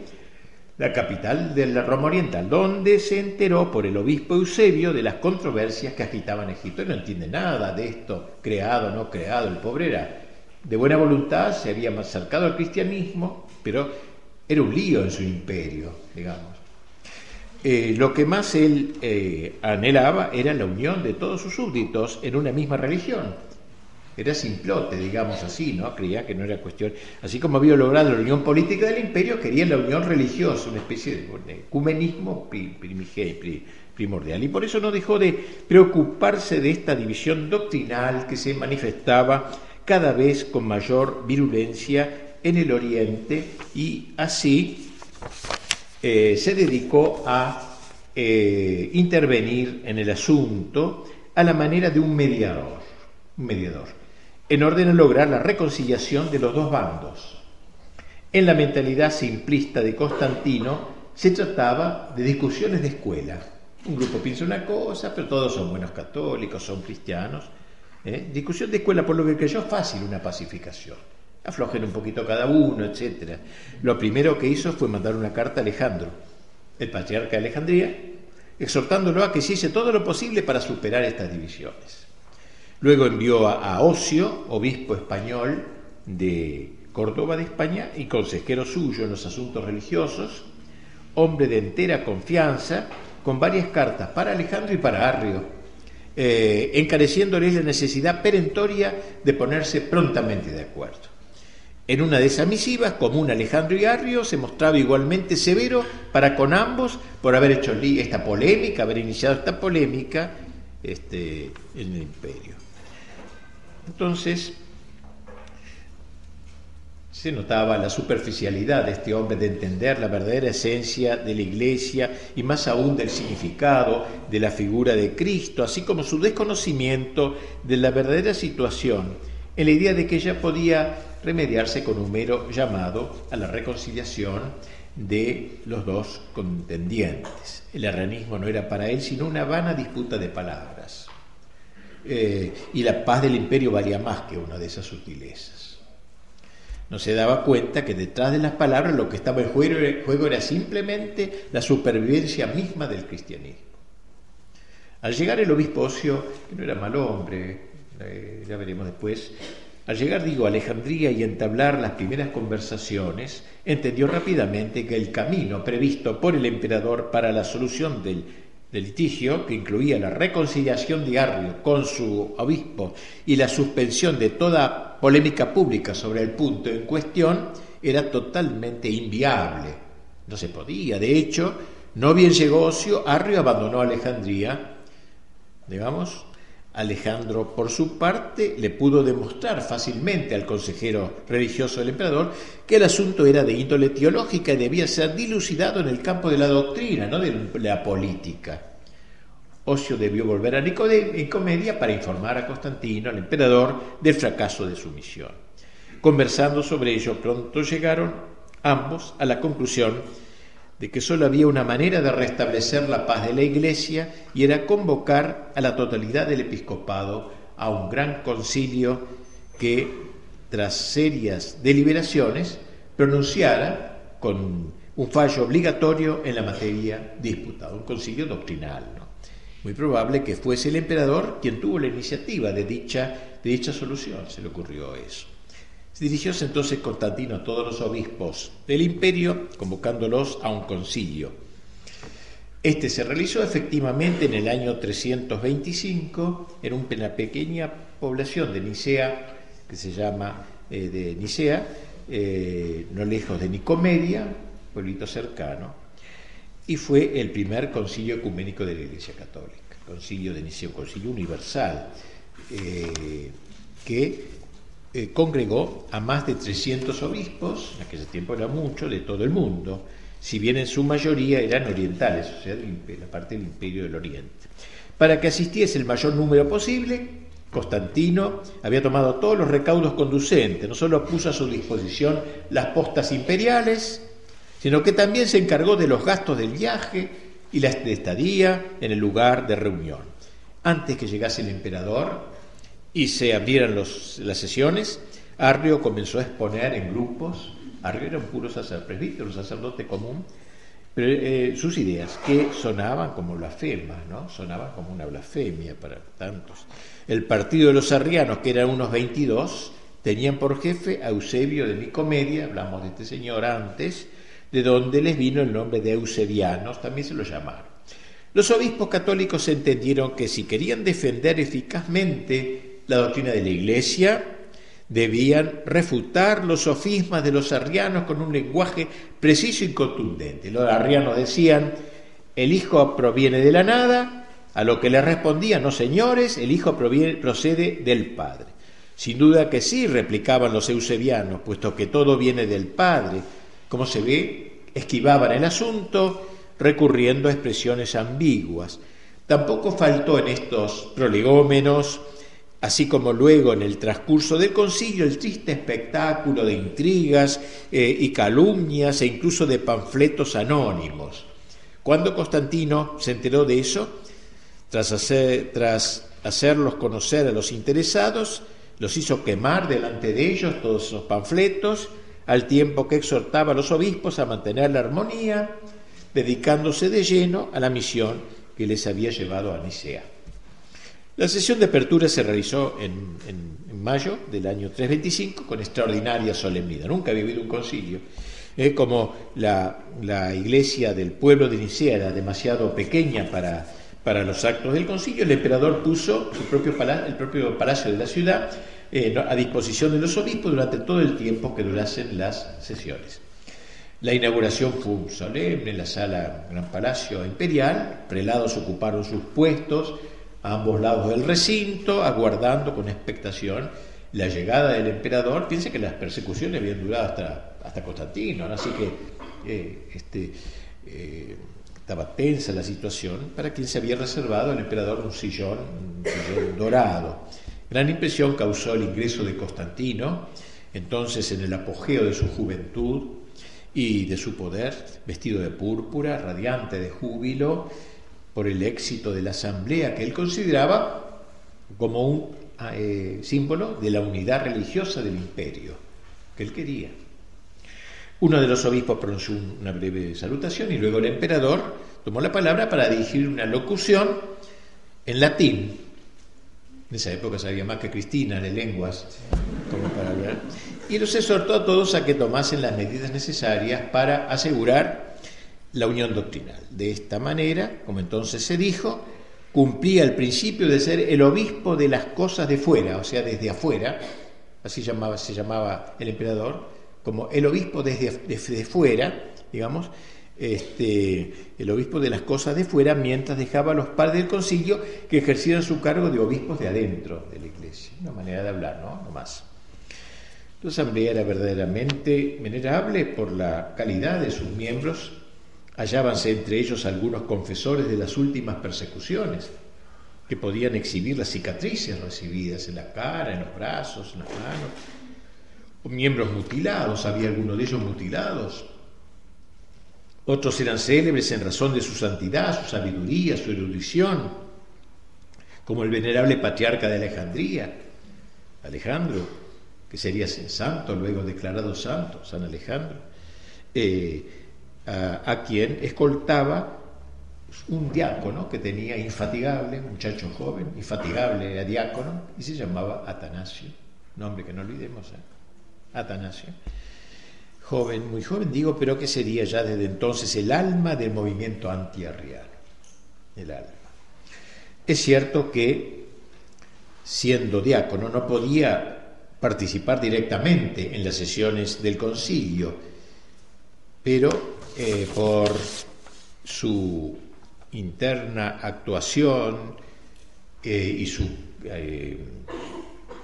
la capital de la Roma Oriental, donde se enteró por el obispo Eusebio de las controversias que agitaban Egipto. Él no entiende nada de esto, creado o no creado, el pobre era de buena voluntad, se había acercado al cristianismo, pero era un lío en su imperio, digamos. Eh, lo que más él eh, anhelaba era la unión de todos sus súbditos en una misma religión. Era simplote, digamos así, ¿no? Creía que no era cuestión. Así como había logrado la unión política del imperio, quería la unión religiosa, una especie de ecumenismo primordial. Y por eso no dejó de preocuparse de esta división doctrinal que se manifestaba cada vez con mayor virulencia en el Oriente y así eh, se dedicó a eh, intervenir en el asunto a la manera de un mediador, un mediador en orden a lograr la reconciliación de los dos bandos. En la mentalidad simplista de Constantino se trataba de discusiones de escuela. Un grupo piensa una cosa, pero todos son buenos católicos, son cristianos. ¿Eh? Discusión de escuela, por lo que creyó fácil una pacificación. Aflojen un poquito cada uno, etc. Lo primero que hizo fue mandar una carta a Alejandro, el patriarca de Alejandría, exhortándolo a que hiciese todo lo posible para superar estas divisiones. Luego envió a, Ocio, obispo español de Córdoba de España y consejero suyo en los asuntos religiosos, hombre de entera confianza, con varias cartas para Alejandro y para Arrio, eh, encareciéndoles la necesidad perentoria de ponerse prontamente de acuerdo. En una de esas misivas, común Alejandro y Arrio se mostraba igualmente severo para con ambos por haber hecho esta polémica, haber iniciado esta polémica este, en el imperio. Entonces, se notaba la superficialidad de este hombre de entender la verdadera esencia de la Iglesia y más aún del significado de la figura de Cristo, así como su desconocimiento de la verdadera situación, en la idea de que ella podía remediarse con un mero llamado a la reconciliación de los dos contendientes. El arrianismo no era para él sino una vana disputa de palabras. Eh, y la paz del imperio valía más que una de esas sutilezas. No se daba cuenta que detrás de las palabras lo que estaba en juego, era simplemente la supervivencia misma del cristianismo. Al llegar el obispo Ocio, que no era mal hombre, eh, ya veremos después, Al llegar, digo, a Alejandría y entablar las primeras conversaciones, entendió rápidamente que el camino previsto por el emperador para la solución del, del litigio, que incluía la reconciliación de Arrio con su obispo y la suspensión de toda polémica pública sobre el punto en cuestión, era totalmente inviable. No se podía. De hecho, no bien llegó Ocio, Arrio abandonó Alejandría, digamos, Alejandro, por su parte, le pudo demostrar fácilmente al consejero religioso del emperador que el asunto era de índole teológica y debía ser dilucidado en el campo de la doctrina, no de la política. Ocio debió volver a Nicomedia para informar a Constantino, al emperador, del fracaso de su misión. Conversando sobre ello, pronto llegaron ambos a la conclusión de que solo había una manera de restablecer la paz de la Iglesia y era convocar a la totalidad del episcopado a un gran concilio que, tras serias deliberaciones, pronunciara con un fallo obligatorio en la materia disputada, un concilio doctrinal. Muy probable que fuese el emperador quien tuvo la iniciativa de dicha, de dicha solución, se le ocurrió eso. Dirigióse entonces Constantino a todos los obispos del imperio, convocándolos a un concilio. Este se realizó efectivamente en el año 325 en una pequeña población de Nicea, que se llama eh, de Nicea, eh, no lejos de Nicomedia, pueblito cercano, y fue el primer concilio ecuménico de la Iglesia Católica, concilio de concilio universal, eh, que eh, congregó a más de 300 obispos, en aquel tiempo era mucho, de todo el mundo, si bien en su mayoría eran orientales, o sea, la parte del imperio del Oriente. Para que asistiese el mayor número posible, Constantino había tomado todos los recaudos conducentes, no solo puso a su disposición las postas imperiales, sino que también se encargó de los gastos del viaje y la estadía en el lugar de reunión. Antes que llegase el emperador, y se abrieran las sesiones, Arrio comenzó a exponer en grupos, Arrio era un puro sacerdote, un sacerdote común, eh, sus ideas, que sonaban como blasfemas, ¿no? sonaban como una blasfemia para tantos. El partido de los arrianos, que eran unos 22, tenían por jefe a Eusebio de Nicomedia, hablamos de este señor antes, de donde les vino el nombre de Eusebianos, también se lo llamaron. Los obispos católicos entendieron que si querían defender eficazmente la doctrina de la Iglesia, debían refutar los sofismas de los arrianos con un lenguaje preciso y contundente. Los arrianos decían, el Hijo proviene de la nada, a lo que le respondían, no señores, el Hijo procede del Padre. Sin duda que sí, replicaban los eusebianos, puesto que todo viene del Padre. Como se ve, esquivaban el asunto recurriendo a expresiones ambiguas. Tampoco faltó en estos prolegómenos así como luego en el transcurso del concilio el triste espectáculo de intrigas eh, y calumnias e incluso de panfletos anónimos. Cuando Constantino se enteró de eso, tras, tras hacerlos conocer a los interesados, los hizo quemar delante de ellos todos esos panfletos, al tiempo que exhortaba a los obispos a mantener la armonía, dedicándose de lleno a la misión que les había llevado a Nicea. La sesión de apertura se realizó en, mayo del año 325 con extraordinaria solemnidad. Nunca había habido un concilio. Eh, como la, iglesia del pueblo de Nicea era demasiado pequeña para, para los actos del concilio, el emperador puso su propio palacio, el propio palacio de la ciudad eh, a disposición de los obispos durante todo el tiempo que durasen las sesiones. La inauguración fue solemne en la sala Gran Palacio Imperial, prelados ocuparon sus puestos, a ambos lados del recinto, aguardando con expectación la llegada del emperador. Piense que las persecuciones habían durado hasta, hasta Constantino, así que eh, este, eh, estaba tensa la situación, para quien se había reservado el emperador un sillón, un sillón dorado. Gran impresión causó el ingreso de Constantino, entonces en el apogeo de su juventud y de su poder, vestido de púrpura, radiante de júbilo, por el éxito de la asamblea que él consideraba como un eh, símbolo de la unidad religiosa del imperio que él quería. Uno de los obispos pronunció una breve salutación y luego el emperador tomó la palabra para dirigir una locución en latín. En esa época sabía más que Cristina de lenguas, como para hablar. Y los exhortó a todos a que tomasen las medidas necesarias para asegurar la unión doctrinal. De esta manera, como entonces se dijo, cumplía el principio de ser el obispo de las cosas de fuera, o sea, desde afuera, así llamaba, se llamaba el emperador, como el obispo desde, desde fuera, digamos, este, el obispo de las cosas de fuera, mientras dejaba a los padres del concilio que ejercieran su cargo de obispos de adentro de la iglesia. Una manera de hablar, ¿no? No más. La asamblea era verdaderamente venerable por la calidad de sus miembros. Hallábanse entre ellos algunos confesores de las últimas persecuciones, que podían exhibir las cicatrices recibidas en la cara, en los brazos, en las manos. O miembros mutilados, había algunos de ellos mutilados, otros eran célebres en razón de su santidad, su sabiduría, su erudición, como el venerable patriarca de Alejandría, Alejandro, que sería santo, luego declarado santo, San Alejandro, eh, a, quien escoltaba un diácono que tenía infatigable, muchacho joven, infatigable era diácono, y se llamaba Atanasio, nombre que no olvidemos, ¿eh? Atanasio joven, muy joven digo, pero que sería ya desde entonces el alma del movimiento antiarriano, el alma. Es cierto que, siendo diácono, no podía participar directamente en las sesiones del concilio, pero eh, por su interna actuación eh, y su eh,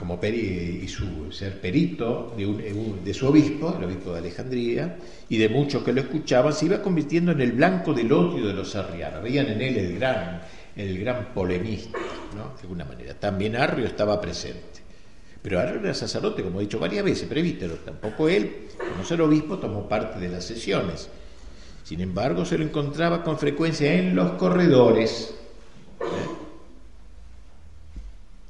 como y su ser perito de, su obispo, el obispo de Alejandría, y de muchos que lo escuchaban, se iba convirtiendo en el blanco del odio de los arrianos. Veían en él el gran, el gran polemista, ¿no? de alguna manera. También Arrio estaba presente. Pero Arrio era sacerdote, como he dicho varias veces, presbítero. Tampoco él, como ser obispo, tomó parte de las sesiones. Sin embargo, se lo encontraba con frecuencia en los corredores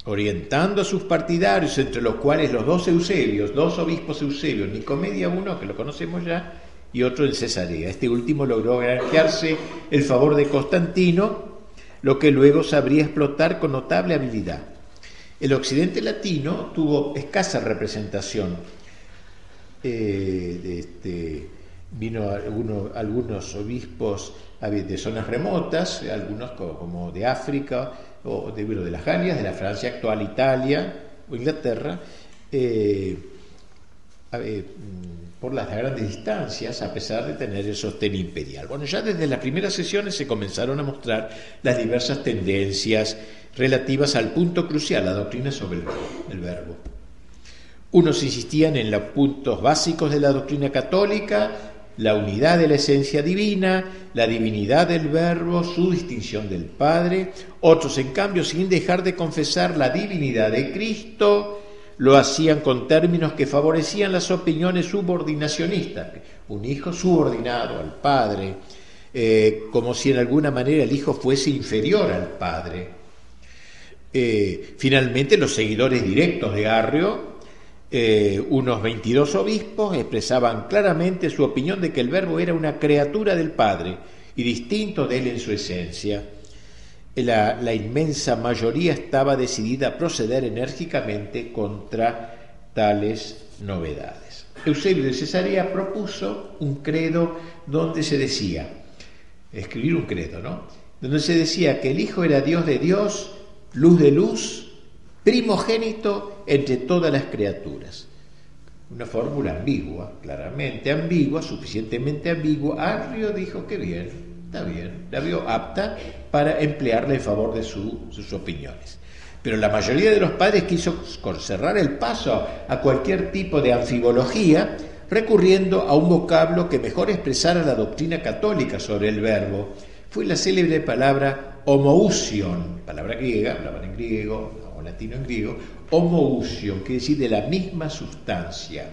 orientando a sus partidarios, entre los cuales los dos Eusebios, dos obispos Eusebios, Nicomedia uno, que lo conocemos ya, y otro en Cesarea. Este último logró granjearse el favor de Constantino, lo que luego sabría explotar con notable habilidad. El occidente latino tuvo escasa representación. Eh, este, vino algunos obispos de zonas remotas, algunos como de África, o de, de las Galias, de la Francia actual, Italia o Inglaterra, eh, mm, por las grandes distancias, a pesar de tener el sostén imperial. Bueno, ya desde las primeras sesiones se comenzaron a mostrar las diversas tendencias relativas al punto crucial, la doctrina sobre. El verbo. Unos insistían en los puntos básicos de la doctrina católica, la unidad de la esencia divina, la divinidad del Verbo, su distinción del Padre. Otros, en cambio, sin dejar de confesar la divinidad de Cristo, lo hacían con términos que favorecían las opiniones subordinacionistas. Un hijo subordinado al Padre, eh, como si en alguna manera el hijo fuese inferior al Padre. Eh, finalmente, los seguidores directos de Arrio eh, unos 22 obispos expresaban claramente su opinión de que el verbo era una criatura del Padre y distinto de él en su esencia. La, la inmensa mayoría estaba decidida a proceder enérgicamente contra tales novedades. Eusebio de Cesarea propuso un credo donde se decía, escribir un credo, ¿no? Donde se decía que el Hijo era Dios de Dios, luz de luz, primogénito entre todas las criaturas. Una fórmula ambigua, claramente ambigua, suficientemente ambigua. Arrio dijo que bien, está bien, la vio apta para emplearla en favor de sus opiniones. Pero la mayoría de los padres quiso cerrar el paso a cualquier tipo de anfibología, recurriendo a un vocablo que mejor expresara la doctrina católica sobre el verbo. Fue la célebre palabra homousion, palabra griega, hablaban en griego, latino en griego, homousion, quiere decir de la misma sustancia.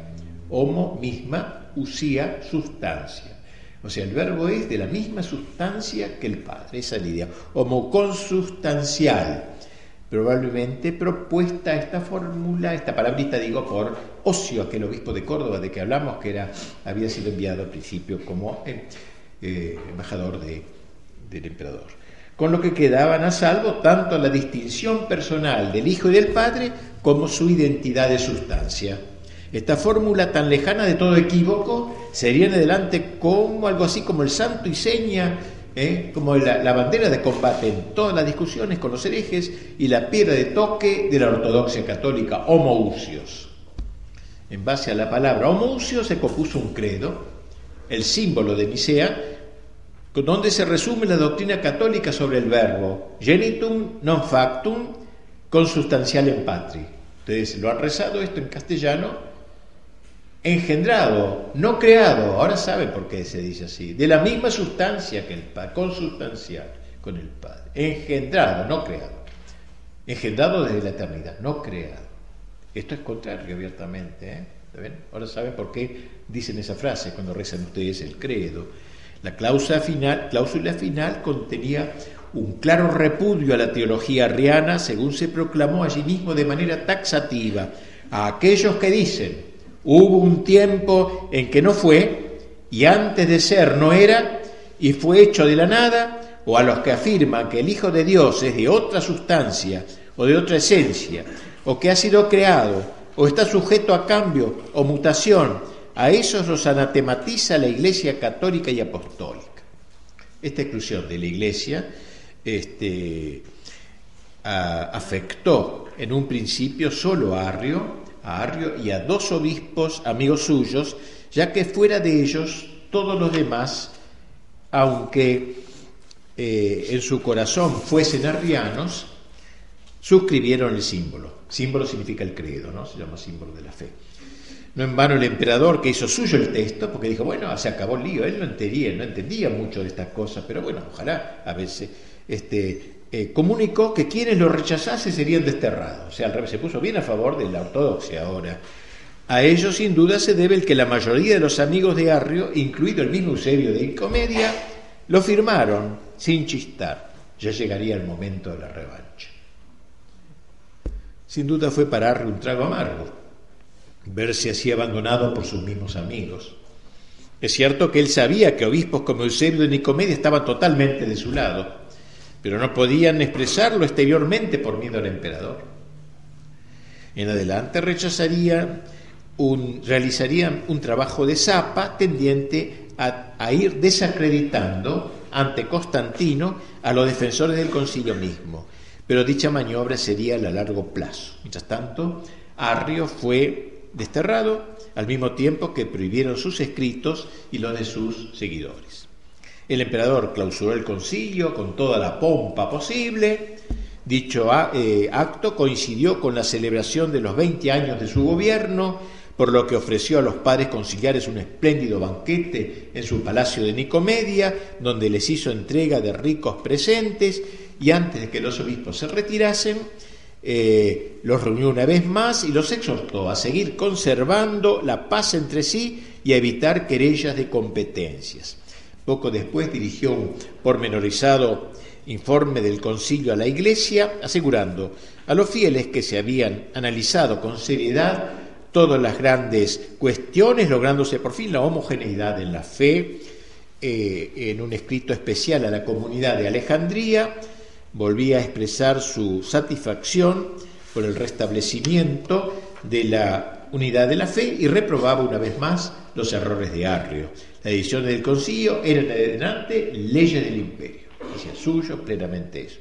Homo, misma, usía, sustancia. O sea, el verbo es de la misma sustancia que el Padre, esa es la idea. Homoconsubstancial. Probablemente propuesta esta fórmula, esta palabrita digo, por Ocio, aquel obispo de Córdoba de que hablamos, que era, había sido enviado al principio como eh, eh, embajador del emperador. Con lo que quedaban a salvo tanto la distinción personal del Hijo y del Padre como su identidad de sustancia. Esta fórmula tan lejana de todo equívoco sería en adelante como algo así como el santo y seña, ¿eh? como la, bandera de combate en todas las discusiones con los herejes y la piedra de toque de la ortodoxia católica, homoousios. En base a la palabra homoousios se compuso un credo, el símbolo de Nicea, donde se resume la doctrina católica sobre el verbo genitum non factum consustancial en patri. Ustedes lo han rezado esto en castellano engendrado, no creado, ahora saben por qué se dice así, de la misma sustancia que el Padre, consustancial con el Padre, engendrado, no creado, engendrado desde la eternidad, no creado. Esto es contrario abiertamente, ¿eh? Ahora saben por qué dicen esa frase cuando rezan ustedes el credo. La cláusula final, contenía un claro repudio a la teología arriana, según se proclamó allí mismo de manera taxativa, a aquellos que dicen, Hubo un tiempo en que no fue, y antes de ser no era, y fue hecho de la nada, o a los que afirman que el Hijo de Dios es de otra sustancia o de otra esencia, o que ha sido creado, o está sujeto a cambio o mutación, a esos los anatematiza la Iglesia católica y apostólica. Esta exclusión de la Iglesia este, afectó en un principio solo a Arrio, a Arrio y a dos obispos amigos suyos, ya que fuera de ellos todos los demás, aunque eh, en su corazón fuesen arrianos, suscribieron el símbolo. Símbolo significa el credo, ¿no? Se llama símbolo de la fe. No en vano el emperador que hizo suyo el texto, porque dijo, bueno, se acabó el lío, él no entendía, no entendía mucho de estas cosas, pero bueno, ojalá a veces este, eh, comunicó que quienes lo rechazasen serían desterrados. O sea, al revés, se puso bien a favor de la ortodoxia ahora. A ello sin duda se debe el que la mayoría de los amigos de Arrio, incluido el mismo Eusebio de Incomedia, lo firmaron sin chistar. Ya llegaría el momento de la revancha. Sin duda fue para Arrio un trago amargo, verse así abandonado por sus mismos amigos. Es cierto que él sabía que obispos como Eusebio de Nicomedia estaban totalmente de su lado, pero no podían expresarlo exteriormente por miedo al emperador. En adelante rechazarían un, realizarían un trabajo de zapa tendiente a, a, ir desacreditando ante Constantino a los defensores del concilio mismo, pero dicha maniobra sería a largo plazo. Mientras tanto, Arrio fue desterrado al mismo tiempo que prohibieron sus escritos y los de sus seguidores. El emperador clausuró el concilio con toda la pompa posible. Dicho eh, acto coincidió con la celebración de los 20 años de su gobierno, por lo que ofreció a los padres conciliares un espléndido banquete en su palacio de Nicomedia, donde les hizo entrega de ricos presentes y antes de que los obispos se retirasen, eh, los reunió una vez más y los exhortó a seguir conservando la paz entre sí y a evitar querellas de competencias. Poco después dirigió un pormenorizado informe del concilio a la Iglesia, asegurando a los fieles que se habían analizado con seriedad todas las grandes cuestiones, lográndose por fin la homogeneidad en la fe, eh, en un escrito especial a la comunidad de Alejandría, volvía a expresar su satisfacción por el restablecimiento de la unidad de la fe y reprobaba una vez más los errores de Arrio. La edición del concilio era en adelante leyes del imperio, decía suyo plenamente eso.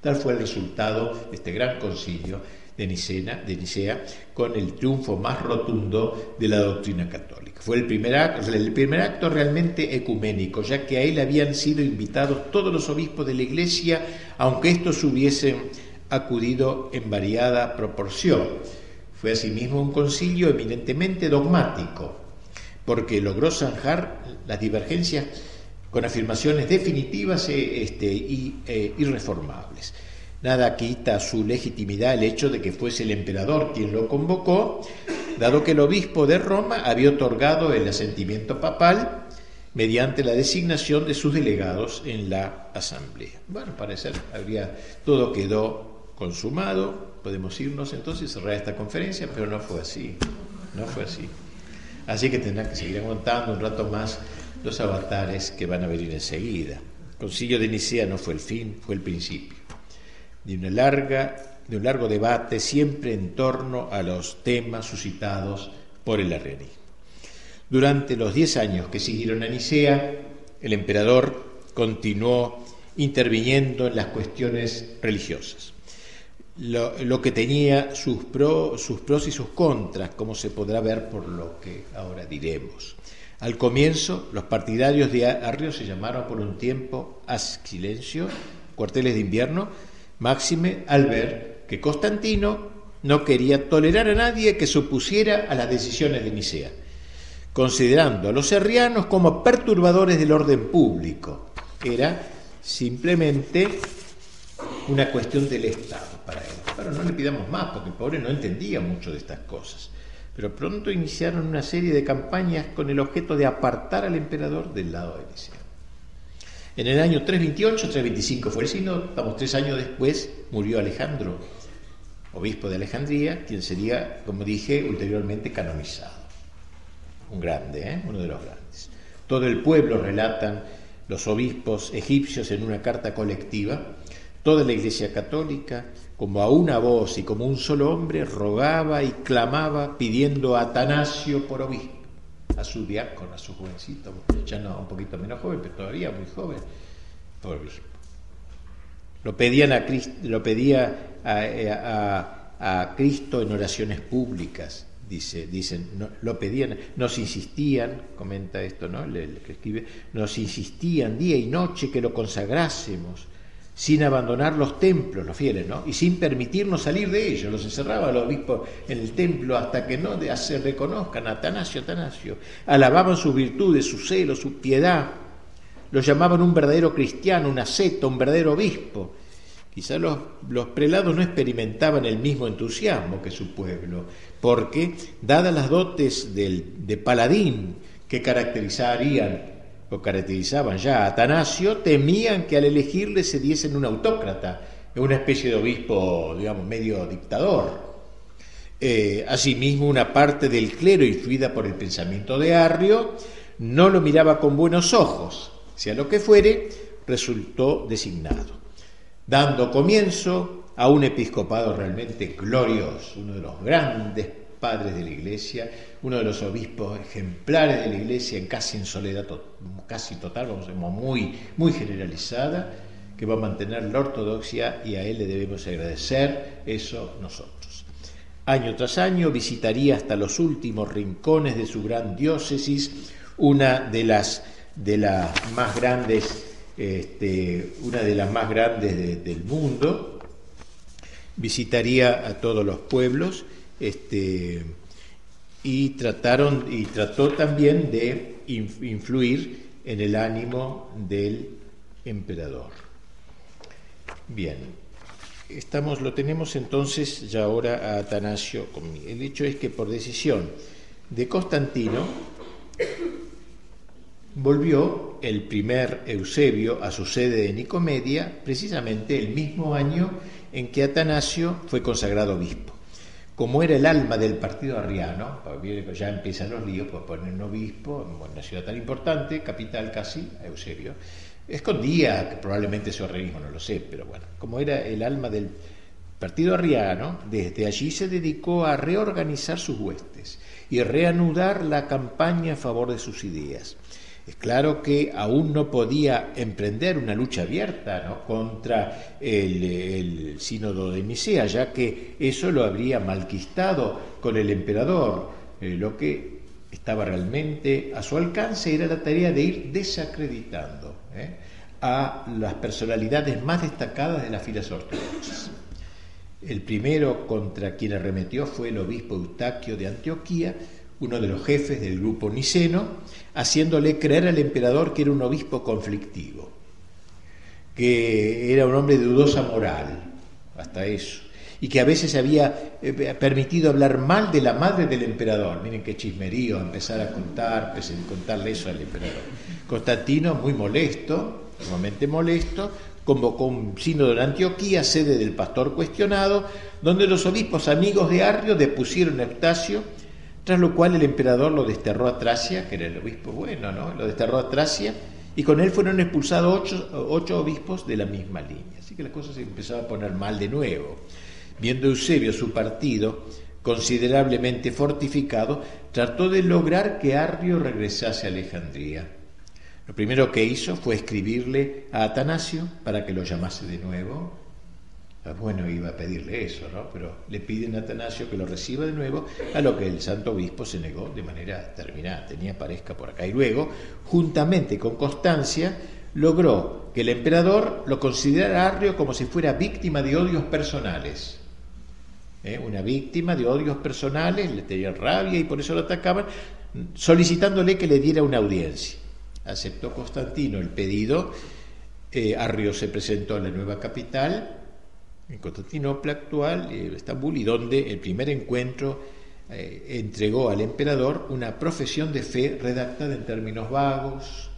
Tal fue el resultado de este gran concilio de, Nicea con el triunfo más rotundo de la doctrina católica. Fue el primer, acto, el primer acto realmente ecuménico, ya que a él habían sido invitados todos los obispos de la Iglesia, aunque estos hubiesen acudido en variada proporción. Fue asimismo un concilio eminentemente dogmático, porque logró zanjar las divergencias con afirmaciones definitivas e, este, y irreformables. Nada quita su legitimidad el hecho de que fuese el emperador quien lo convocó, dado que el obispo de Roma había otorgado el asentimiento papal mediante la designación de sus delegados en la asamblea. Bueno, parece habría, todo quedó consumado, podemos irnos entonces y cerrar esta conferencia, pero no fue así, no fue así. Así que tendrán que seguir aguantando un rato más los avatares que van a venir enseguida. concilio de Nicea no fue el fin, fue el principio de una larga, de un largo debate siempre en torno a los temas suscitados por el arrianismo. Durante los diez años que siguieron a Nicea, el emperador continuó interviniendo en las cuestiones religiosas. Lo, que tenía sus, sus pros y sus contras, como se podrá ver por lo que ahora diremos. Al comienzo, los partidarios de Arrio se llamaron por un tiempo a silencio, cuarteles de invierno, máxime al ver que Constantino no quería tolerar a nadie que se opusiera a las decisiones de Nicea, considerando a los serrianos como perturbadores del orden público. Era simplemente una cuestión del Estado para él. Pero no le pidamos más, porque el pobre no entendía mucho de estas cosas. Pero pronto iniciaron una serie de campañas con el objeto de apartar al emperador del lado de Nicea. En el año 328, 325 fue el sínodo, estamos tres años después, murió Alejandro, obispo de Alejandría, quien sería, como dije, ulteriormente canonizado. Un grande, ¿eh? uno de los grandes. Todo el pueblo relatan los obispos egipcios en una carta colectiva, toda la Iglesia católica, como a una voz y como un solo hombre, rogaba y clamaba pidiendo a Atanasio por obispo a su diácono, a su jovencito, ya no, un poquito menos joven, pero todavía muy joven, por Lo pedían a lo pedía a, Cristo en oraciones públicas, dice, dicen, lo pedían, nos insistían, comenta esto, ¿no? Que escribe, nos insistían día y noche que lo consagrásemos sin abandonar los templos, los fieles, ¿no? Y sin permitirnos salir de ellos. Los encerraba los obispos en el templo hasta que no se reconozcan a Atanasio, Atanasio. Alababan sus virtudes, su celo, su piedad. Lo llamaban un verdadero cristiano, un asceto, un verdadero obispo. Quizá los, los prelados no experimentaban el mismo entusiasmo que su pueblo, porque, dadas las dotes del, de paladín que caracterizarían caracterizaban ya. A Atanasio, temían que al elegirle se diesen un autócrata, una especie de obispo, digamos, medio dictador. Eh, asimismo, una parte del clero, influida por el pensamiento de Arrio, no lo miraba con buenos ojos, sea lo que fuere, resultó designado, dando comienzo a un episcopado realmente glorioso, uno de los grandes padres de la Iglesia, uno de los obispos ejemplares de la Iglesia, casi en soledad casi total, vamos a muy, muy generalizada, que va a mantener la ortodoxia y a él le debemos agradecer eso nosotros. Año tras año visitaría hasta los últimos rincones de su gran diócesis, una de las, de las más grandes, este, una de las más grandes del mundo, visitaría a todos los pueblos este, y trataron y trató también de influir en el ánimo del emperador. Bien, estamos, lo tenemos entonces ya ahora a Atanasio conmigo. El hecho es que por decisión de Constantino volvió el primer Eusebio a su sede de Nicomedia precisamente el mismo año en que Atanasio fue consagrado obispo como era el alma del partido arriano, ya empiezan los líos, por poner un obispo en una ciudad tan importante, capital casi, Eusebio, escondía probablemente su organismo, no lo sé, pero bueno, como era el alma del partido arriano, desde allí se dedicó a reorganizar sus huestes y reanudar la campaña a favor de sus ideas. Es claro que aún no podía emprender una lucha abierta contra el, sínodo de Nicea, ya que eso lo habría malquistado con el emperador. Eh, lo que estaba realmente a su alcance era la tarea de ir desacreditando ¿eh? a las personalidades más destacadas de las filas ortodoxas. El primero contra quien arremetió fue el obispo Eustaquio de Antioquía, uno de los jefes del grupo niceno, haciéndole creer al emperador que era un obispo conflictivo, que era un hombre de dudosa moral, hasta eso, y que a veces había eh, permitido hablar mal de la madre del emperador. Miren qué chismerío empezar a contar, contarle eso al emperador. Constantino, muy molesto, sumamente molesto, convocó un sínodo de Antioquía, sede del pastor cuestionado, donde los obispos amigos de Arrio depusieron a Eustacio tras lo cual el emperador lo desterró a Tracia, que era el obispo bueno, ¿no? Lo desterró a Tracia y con él fueron expulsados ocho, obispos de la misma línea. Así que la cosa se empezaba a poner mal de nuevo. Viendo Eusebio su partido considerablemente fortificado, trató de lograr que Arrio regresase a Alejandría. Lo primero que hizo fue escribirle a Atanasio para que lo llamase de nuevo. Ah, bueno, iba a pedirle eso, ¿no? Pero le piden a Atanasio que lo reciba de nuevo, a lo que el santo obispo se negó de manera terminada, tenía parezca por acá. Y luego, juntamente con Constancia, logró que el emperador lo considerara a Arrio como si fuera víctima de odios personales. ¿Eh? Una víctima de odios personales, le tenían rabia y por eso lo atacaban, solicitándole que le diera una audiencia. Aceptó Constantino el pedido, eh, Arrio se presentó en la nueva capital, en Constantinopla actual, eh, Estambul, y donde el primer encuentro eh, entregó al emperador una profesión de fe redactada en términos vagos,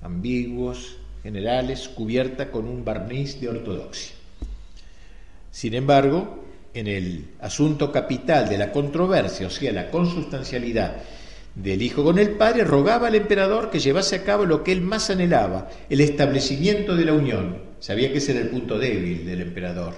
ambiguos, generales, cubierta con un barniz de ortodoxia. Sin embargo, en el asunto capital de la controversia, o sea, la consustancialidad del hijo con el padre, rogaba al emperador que llevase a cabo lo que él más anhelaba, el establecimiento de la unión. Sabía que ese era el punto débil del emperador,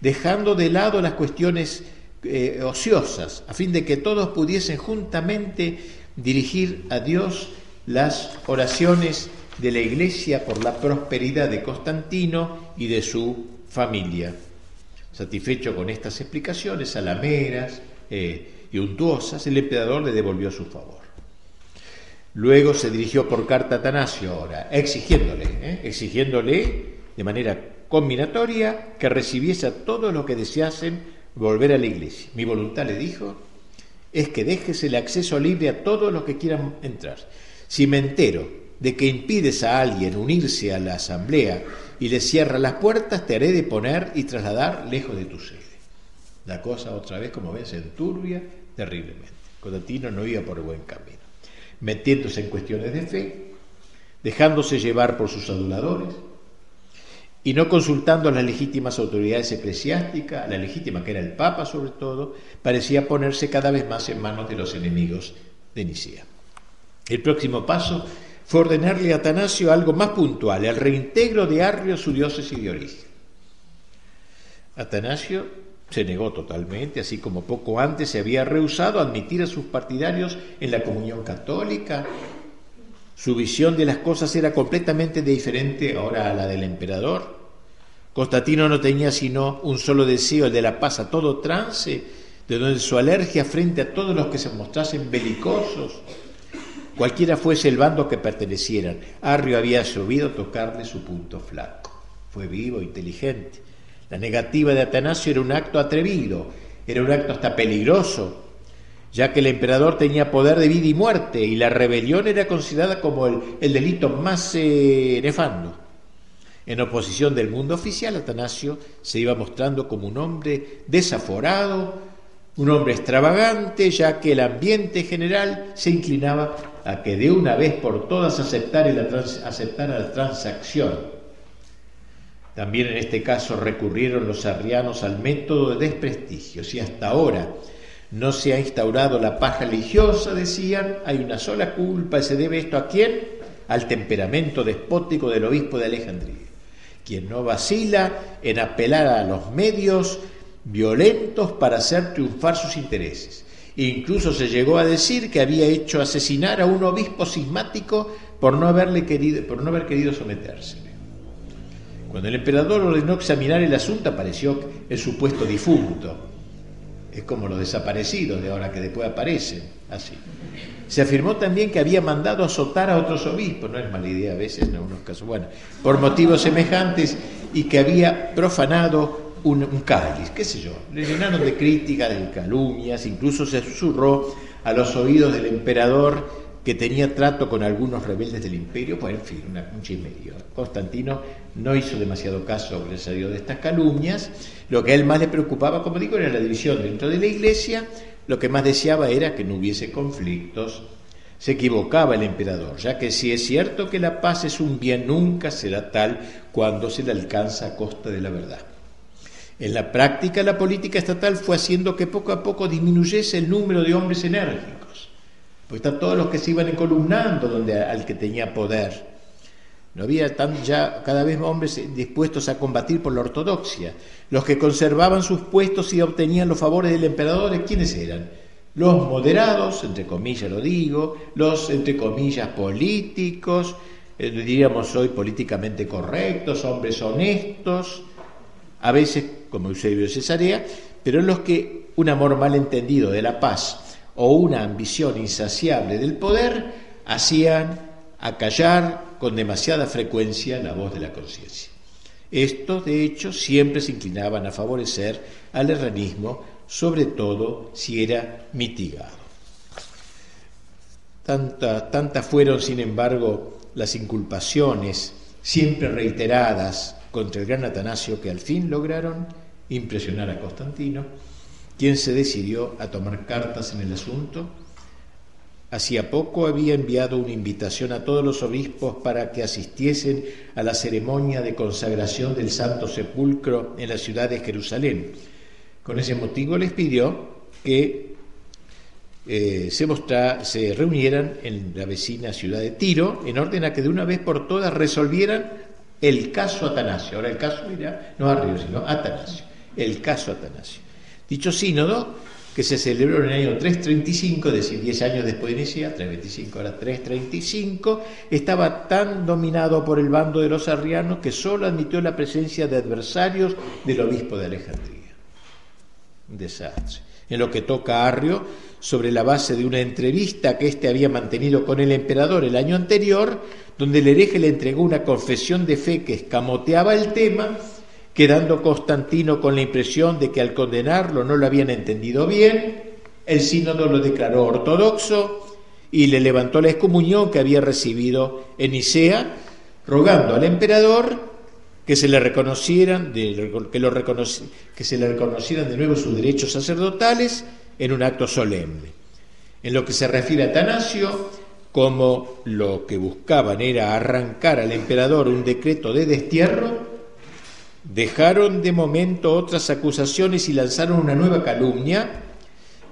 dejando de lado las cuestiones eh, ociosas, a fin de que todos pudiesen juntamente dirigir a Dios las oraciones de la Iglesia por la prosperidad de Constantino y de su familia. Satisfecho con estas explicaciones alameras eh, y untuosas, el emperador le devolvió su favor. Luego se dirigió por carta a Atanasio ahora, exigiéndole, eh, exigiéndole de manera combinatoria que recibiese a todos los que deseasen volver a la iglesia. Mi voluntad, le dijo, es que dejes el acceso libre a todos los que quieran entrar. Si me entero de que impides a alguien unirse a la asamblea y le cierras las puertas, te haré de poner y trasladar lejos de tu sede. La cosa otra vez, como ven, se enturbia terriblemente. Constantino no iba por el buen camino, metiéndose en cuestiones de fe, dejándose llevar por sus aduladores y no consultando a las legítimas autoridades eclesiásticas, la legítima que era el Papa sobre todo, parecía ponerse cada vez más en manos de los enemigos de Nicea. El próximo paso fue ordenarle a Atanasio algo más puntual, el reintegro de Arrio su diócesis de origen. Atanasio se negó totalmente, así como poco antes se había rehusado a admitir a sus partidarios en la comunión católica. Su visión de las cosas era completamente diferente ahora a la del emperador. Constantino no tenía sino un solo deseo, el de la paz a todo trance, de donde su alergia frente a todos los que se mostrasen belicosos, cualquiera fuese el bando que pertenecieran. Arrio había sabido tocarle su punto flaco. Fue vivo, inteligente. La negativa de Atanasio era un acto atrevido, era un acto hasta peligroso, ya que el emperador tenía poder de vida y muerte y la rebelión era considerada como el, delito más eh, nefando. En oposición del mundo oficial, Atanasio se iba mostrando como un hombre desaforado, un hombre extravagante, ya que el ambiente general se inclinaba a que de una vez por todas aceptara la, la transacción también en este caso recurrieron los arrianos al método de desprestigio. Si hasta ahora no se ha instaurado la paz religiosa, decían, hay una sola culpa y se debe esto a quién? Al temperamento despótico del obispo de Alejandría, quien no vacila en apelar a los medios violentos para hacer triunfar sus intereses. Incluso se llegó a decir que había hecho asesinar a un obispo cismático por no, haberle querido, por no haber querido someterse. Cuando el emperador ordenó examinar el asunto apareció el supuesto difunto. Es como los desaparecidos de ahora que después aparecen, así. Se afirmó también que había mandado azotar a otros obispos, no es mala idea a veces en algunos casos, bueno, por motivos semejantes y que había profanado un, un cáliz, qué sé yo. Le llenaron de críticas, de calumnias, incluso se susurró a los oídos del emperador que tenía trato con algunos rebeldes del imperio, pues en fin, una, un chismerío. Constantino no hizo demasiado caso, gracias a Dios, de estas calumnias. Lo que a él más le preocupaba, como digo, era la división dentro de la iglesia. Lo que más deseaba era que no hubiese conflictos. Se equivocaba el emperador, ya que si es cierto que la paz es un bien, nunca será tal cuando se le alcanza a costa de la verdad. En la práctica, la política estatal fue haciendo que poco a poco disminuyese el número de hombres enérgicos pues están todos los que se iban encolumnando donde, al que tenía poder. No había tan ya cada vez hombres dispuestos a combatir por la ortodoxia. Los que conservaban sus puestos y obtenían los favores del emperador, ¿quiénes eran? Los moderados, entre comillas lo digo, los, entre comillas, políticos, eh, diríamos hoy políticamente correctos, hombres honestos, a veces como Eusebio Cesarea, pero en los que un amor mal entendido de la paz o una ambición insaciable del poder hacían acallar con demasiada frecuencia la voz de la conciencia. Estos, de hecho, siempre se inclinaban a favorecer al erranismo, sobre todo si era mitigado. Tantas fueron, sin embargo, las inculpaciones, siempre reiteradas, contra el gran Atanasio, que al fin lograron impresionar a Constantino, quien se decidió a tomar cartas en el asunto Hacía poco había enviado una invitación a todos los obispos para que asistiesen a la ceremonia de consagración del Santo Sepulcro en la ciudad de Jerusalén. Con ese motivo les pidió que eh, se, se reunieran en la vecina ciudad de Tiro en orden a que de una vez por todas resolvieran el caso Atanasio. Ahora el caso era no Arrio, sino Atanasio. El caso Atanasio. Dicho sínodo que se celebró en el año 335, es decir, 10 años después de Nicea, 325, ahora 335, estaba tan dominado por el bando de los arrianos que solo admitió la presencia de adversarios del obispo de Alejandría. Un desastre. En lo que toca a Arrio, sobre la base de una entrevista que éste había mantenido con el emperador el año anterior, donde el hereje le entregó una confesión de fe que escamoteaba el tema, quedando Constantino con la impresión de que al condenarlo no lo habían entendido bien, el sínodo lo declaró ortodoxo y le levantó la excomunión que había recibido en Nicea, rogando al emperador que se le reconocieran, que, lo que se le reconocieran de nuevo sus derechos sacerdotales en un acto solemne. En lo que se refiere a Atanasio, como lo que buscaban era arrancar al emperador un decreto de destierro, Dejaron de momento otras acusaciones y lanzaron una nueva calumnia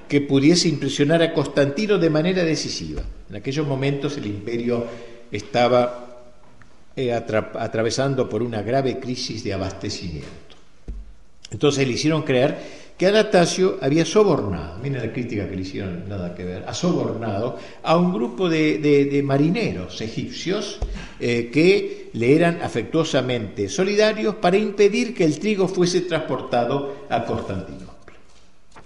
que pudiese impresionar a Constantino de manera decisiva. En aquellos momentos el imperio estaba eh, atravesando por una grave crisis de abastecimiento. Entonces le hicieron creer que Anastasio había sobornado, miren la crítica que le hicieron, nada que ver, ha sobornado a un grupo de, marineros egipcios eh, que le eran afectuosamente solidarios para impedir que el trigo fuese transportado a Constantinopla.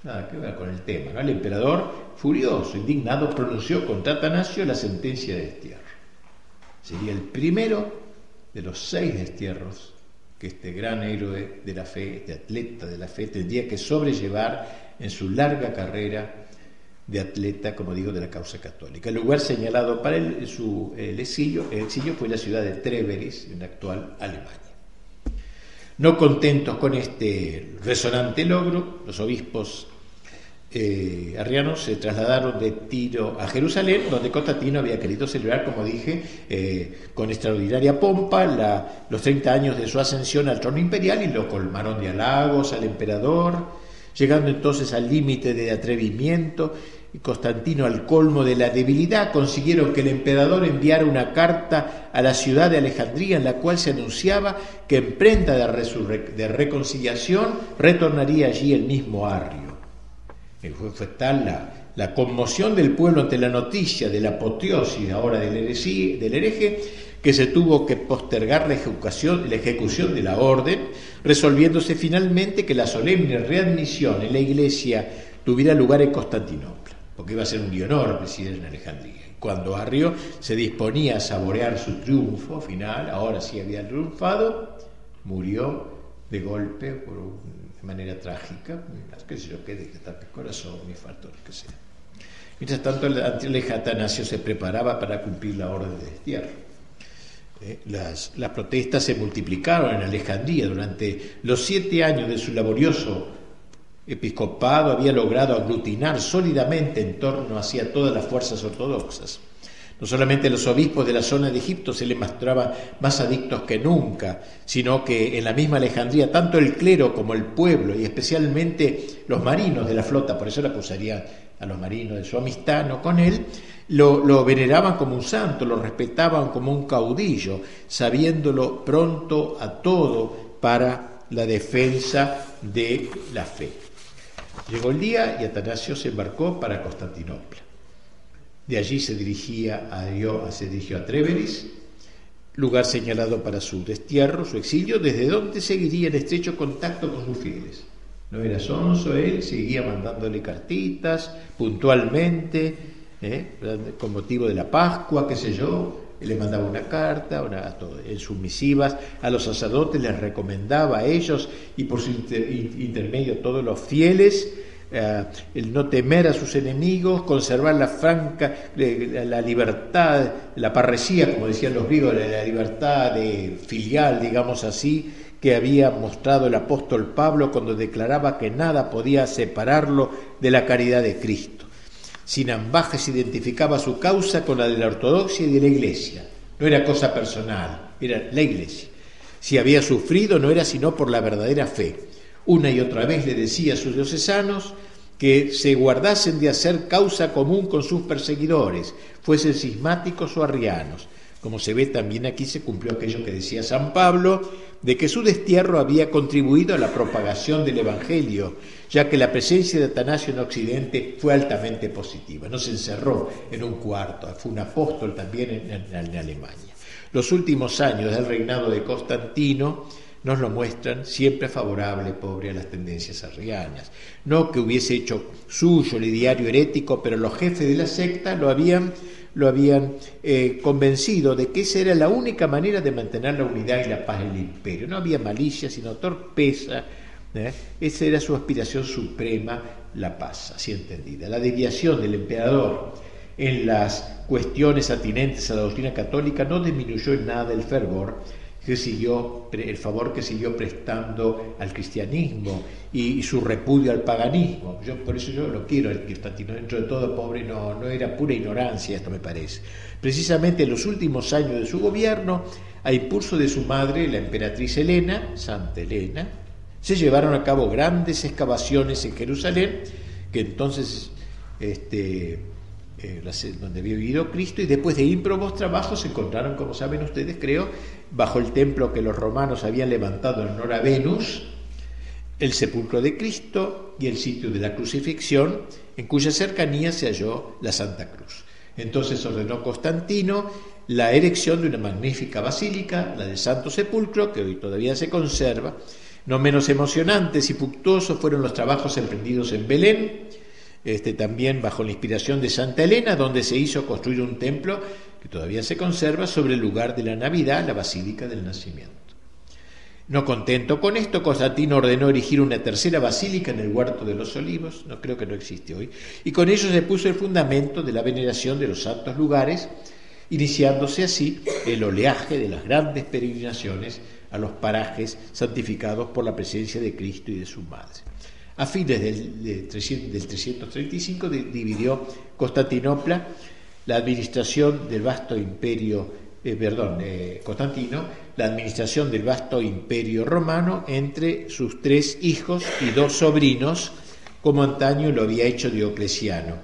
Nada que ver con el tema. El emperador, furioso, indignado, pronunció contra Atanasio la sentencia de destierro. Sería el primero de los seis destierros que este gran héroe de la fe, este atleta de la fe, tendría que sobrellevar en su larga carrera de atleta, como digo, de la causa católica. El lugar señalado para el, su, exilio, el exilio fue la ciudad de Treveris, en la actual Alemania. No contentos con este resonante logro, los obispos eh, arrianos se trasladaron de Tiro a Jerusalén, donde Constantino había querido celebrar, como dije, eh, con extraordinaria pompa los 30 años de su ascensión al trono imperial y lo colmaron de halagos al emperador, llegando entonces al límite de atrevimiento y Constantino al colmo de la debilidad, consiguieron que el emperador enviara una carta a la ciudad de Alejandría en la cual se anunciaba que en prenda de, reconciliación retornaría allí el mismo Arrio. Fue, tal la, conmoción del pueblo ante la noticia de la apoteosis ahora del, del hereje que se tuvo que postergar la ejecución, la ejecución de la orden, resolviéndose finalmente que la solemne readmisión en la iglesia tuviera lugar en Constantinopla, porque iba a ser un honor presidir en Alejandría. Cuando Arrio se disponía a saborear su triunfo final, ahora sí había triunfado, murió de golpe de manera trágica, qué sé yo, que de corazón, un infarto, lo que sea. Mientras tanto, el Atanasio se preparaba para cumplir la orden de destierro. Eh, las, protestas se multiplicaron en Alejandría. Durante los siete años de su laborioso episcopado había logrado aglutinar sólidamente en torno hacia todas las fuerzas ortodoxas. No solamente los obispos de la zona de Egipto se le mostraban más adictos que nunca, sino que en la misma Alejandría tanto el clero como el pueblo y especialmente los marinos de la flota, por eso la acusarían a los marinos de su amistad, no con él, lo, veneraban como un santo, lo respetaban como un caudillo, sabiéndolo pronto a todo para la defensa de la fe. Llegó el día y Atanasio se embarcó para Constantinopla. De allí se dirigía a, se dirigió a Treveris, lugar señalado para su destierro, su exilio, desde donde seguiría en estrecho contacto con sus fieles. No era sonso él, seguía mandándole cartitas puntualmente, ¿eh? con motivo de la Pascua, qué sé yo, le mandaba una carta, una, en sus misivas, a los sacerdotes les recomendaba a ellos y por su intermedio a todos los fieles eh, el no temer a sus enemigos, conservar la franca, la, libertad, la parresía, como decían los griegos, la, libertad filial, digamos así, que había mostrado el apóstol Pablo cuando declaraba que nada podía separarlo de la caridad de Cristo. Sin ambajes identificaba su causa con la de la ortodoxia y de la iglesia. No era cosa personal, era la iglesia. Si había sufrido no era sino por la verdadera fe una y otra vez le decía a sus diocesanos que se guardasen de hacer causa común con sus perseguidores, fuesen cismáticos o arrianos. Como se ve también aquí se cumplió aquello que decía San Pablo, de que su destierro había contribuido a la propagación del Evangelio, ya que la presencia de Atanasio en Occidente fue altamente positiva. No se encerró en un cuarto, fue un apóstol también en, en Alemania. Los últimos años del reinado de Constantino nos lo muestran siempre favorable, pobre, a las tendencias arrianas. No que hubiese hecho suyo el diario herético, pero los jefes de la secta lo habían, lo habían eh, convencido de que esa era la única manera de mantener la unidad y la paz en el imperio. No había malicia, sino torpeza. ¿eh? Esa era su aspiración suprema, la paz, así entendida. La desviación del emperador en las cuestiones atinentes a la doctrina católica no disminuyó en nada el fervor que siguió, el favor que siguió prestando al cristianismo y, su repudio al paganismo. Yo, por eso yo lo quiero, el Constantino, dentro de todo pobre, no, no era pura ignorancia, esto me parece. Precisamente en los últimos años de su gobierno, a impulso de su madre, la emperatriz Helena, Santa Elena, se llevaron a cabo grandes excavaciones en Jerusalén, que entonces este, eh, donde había vivido Cristo, y después de ímprobos trabajos se encontraron, como saben ustedes, creo, bajo el templo que los romanos habían levantado en honor a Venus, el sepulcro de Cristo y el sitio de la crucifixión, en cuya cercanía se halló la Santa Cruz. Entonces ordenó Constantino la erección de una magnífica basílica, la del Santo Sepulcro, que hoy todavía se conserva. No menos emocionantes y fructuosos fueron los trabajos emprendidos en Belén, este, también bajo la inspiración de Santa Elena, donde se hizo construir un templo que todavía se conserva sobre el lugar de la Navidad, la Basílica del Nacimiento. No contento con esto, Constantino ordenó erigir una tercera basílica en el Huerto de los Olivos, no creo que no existe hoy, y con ello se puso el fundamento de la veneración de los santos lugares, iniciándose así el oleaje de las grandes peregrinaciones a los parajes santificados por la presencia de Cristo y de su Madre. A fines del, 335 dividió Constantinopla la administración del vasto imperio, eh, perdón, eh, Constantino, la administración del vasto imperio romano entre sus tres hijos y dos sobrinos, como antaño lo había hecho Diocleciano.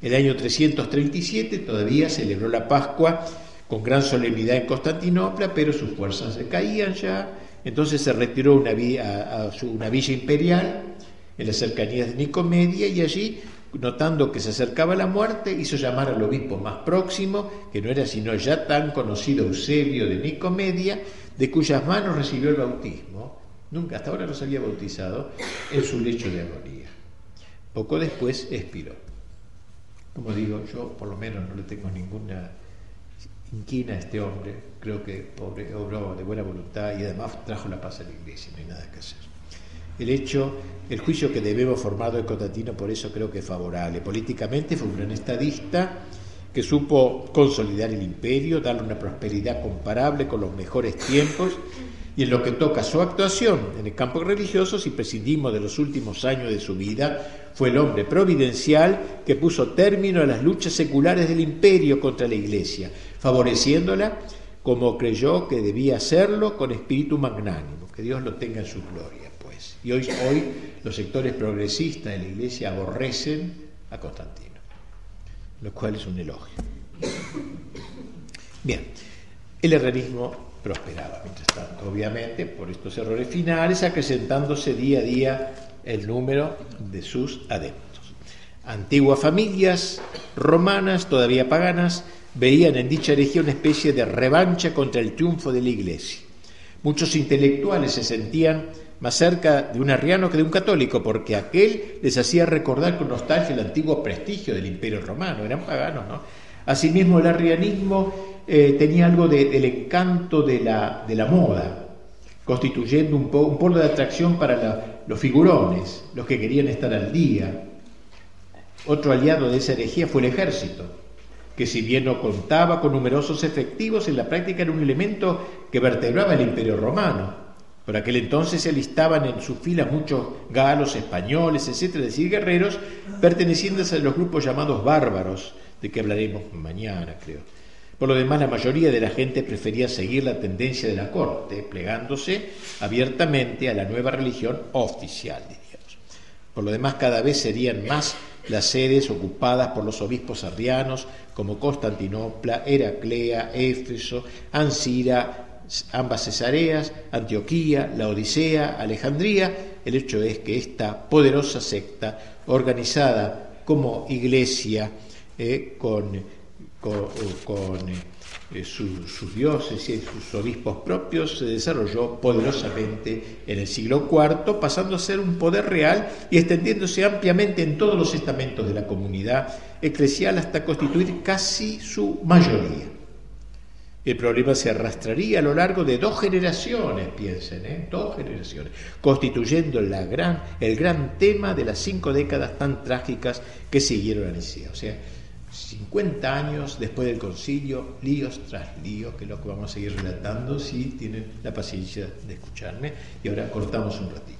El año 337 todavía celebró la Pascua con gran solemnidad en Constantinopla, pero sus fuerzas se caían ya, entonces se retiró a, una villa imperial en las cercanías de Nicomedia y allí, notando que se acercaba la muerte, hizo llamar al obispo más próximo, que no era sino ya tan conocido Eusebio de Nicomedia, de cuyas manos recibió el bautismo, nunca hasta ahora no se había bautizado, en su lecho de agonía. Poco después expiró. Como digo, yo por lo menos no le tengo ninguna inquina a este hombre, creo que pobre, obró de buena voluntad y además trajo la paz a la iglesia, no hay nada que hacer el hecho, el juicio que debemos formar de Constantino, por eso creo que es favorable. Políticamente fue un gran estadista que supo consolidar el imperio, darle una prosperidad comparable con los mejores tiempos, y en lo que toca su actuación en el campo religioso, si prescindimos de los últimos años de su vida, fue el hombre providencial que puso término a las luchas seculares del imperio contra la Iglesia, favoreciéndola como creyó que debía hacerlo con espíritu magnánimo. Que Dios lo tenga en su gloria. Y hoy, hoy los sectores progresistas de la Iglesia aborrecen a Constantino, lo cual es un elogio. Bien, el herrerismo prosperaba mientras tanto, obviamente, por estos errores finales, acrecentándose día a día el número de sus adeptos. Antiguas familias romanas, todavía paganas, veían en dicha herejía una especie de revancha contra el triunfo de la Iglesia. Muchos intelectuales se sentían más cerca de un arriano que de un católico, porque aquel les hacía recordar con nostalgia el antiguo prestigio del imperio romano, eran paganos, ¿no? Asimismo, el arrianismo eh, tenía algo del encanto de la, de la moda, constituyendo un, un, polo de atracción para los figurones, los que querían estar al día. Otro aliado de esa herejía fue el ejército, que si bien no contaba con numerosos efectivos, en la práctica era un elemento que vertebraba el imperio romano. Por aquel entonces se alistaban en sus filas muchos galos, españoles, etcétera, es decir, guerreros pertenecientes a los grupos llamados bárbaros, de que hablaremos mañana, creo. Por lo demás, la mayoría de la gente prefería seguir la tendencia de la corte, plegándose abiertamente a la nueva religión oficial, diríamos. Por lo demás, cada vez serían más las sedes ocupadas por los obispos arrianos, como Constantinopla, Heraclea, Éfeso, Ansira, ambas Cesareas, Antioquía, la Odisea, Alejandría. El hecho es que esta poderosa secta, organizada como iglesia, eh, con, eh, su, sus dioses y sus obispos propios, se desarrolló poderosamente en el siglo IV, pasando a ser un poder real y extendiéndose ampliamente en todos los estamentos de la comunidad eclesial hasta constituir casi su mayoría. El problema se arrastraría a lo largo de dos generaciones, piensen, ¿eh? dos generaciones, constituyendo la gran, el gran tema de las cinco décadas tan trágicas que siguieron a Nicea. O sea, 50 años después del concilio, líos tras líos, que es lo que vamos a seguir relatando si tienen la paciencia de escucharme. Y ahora cortamos un ratito.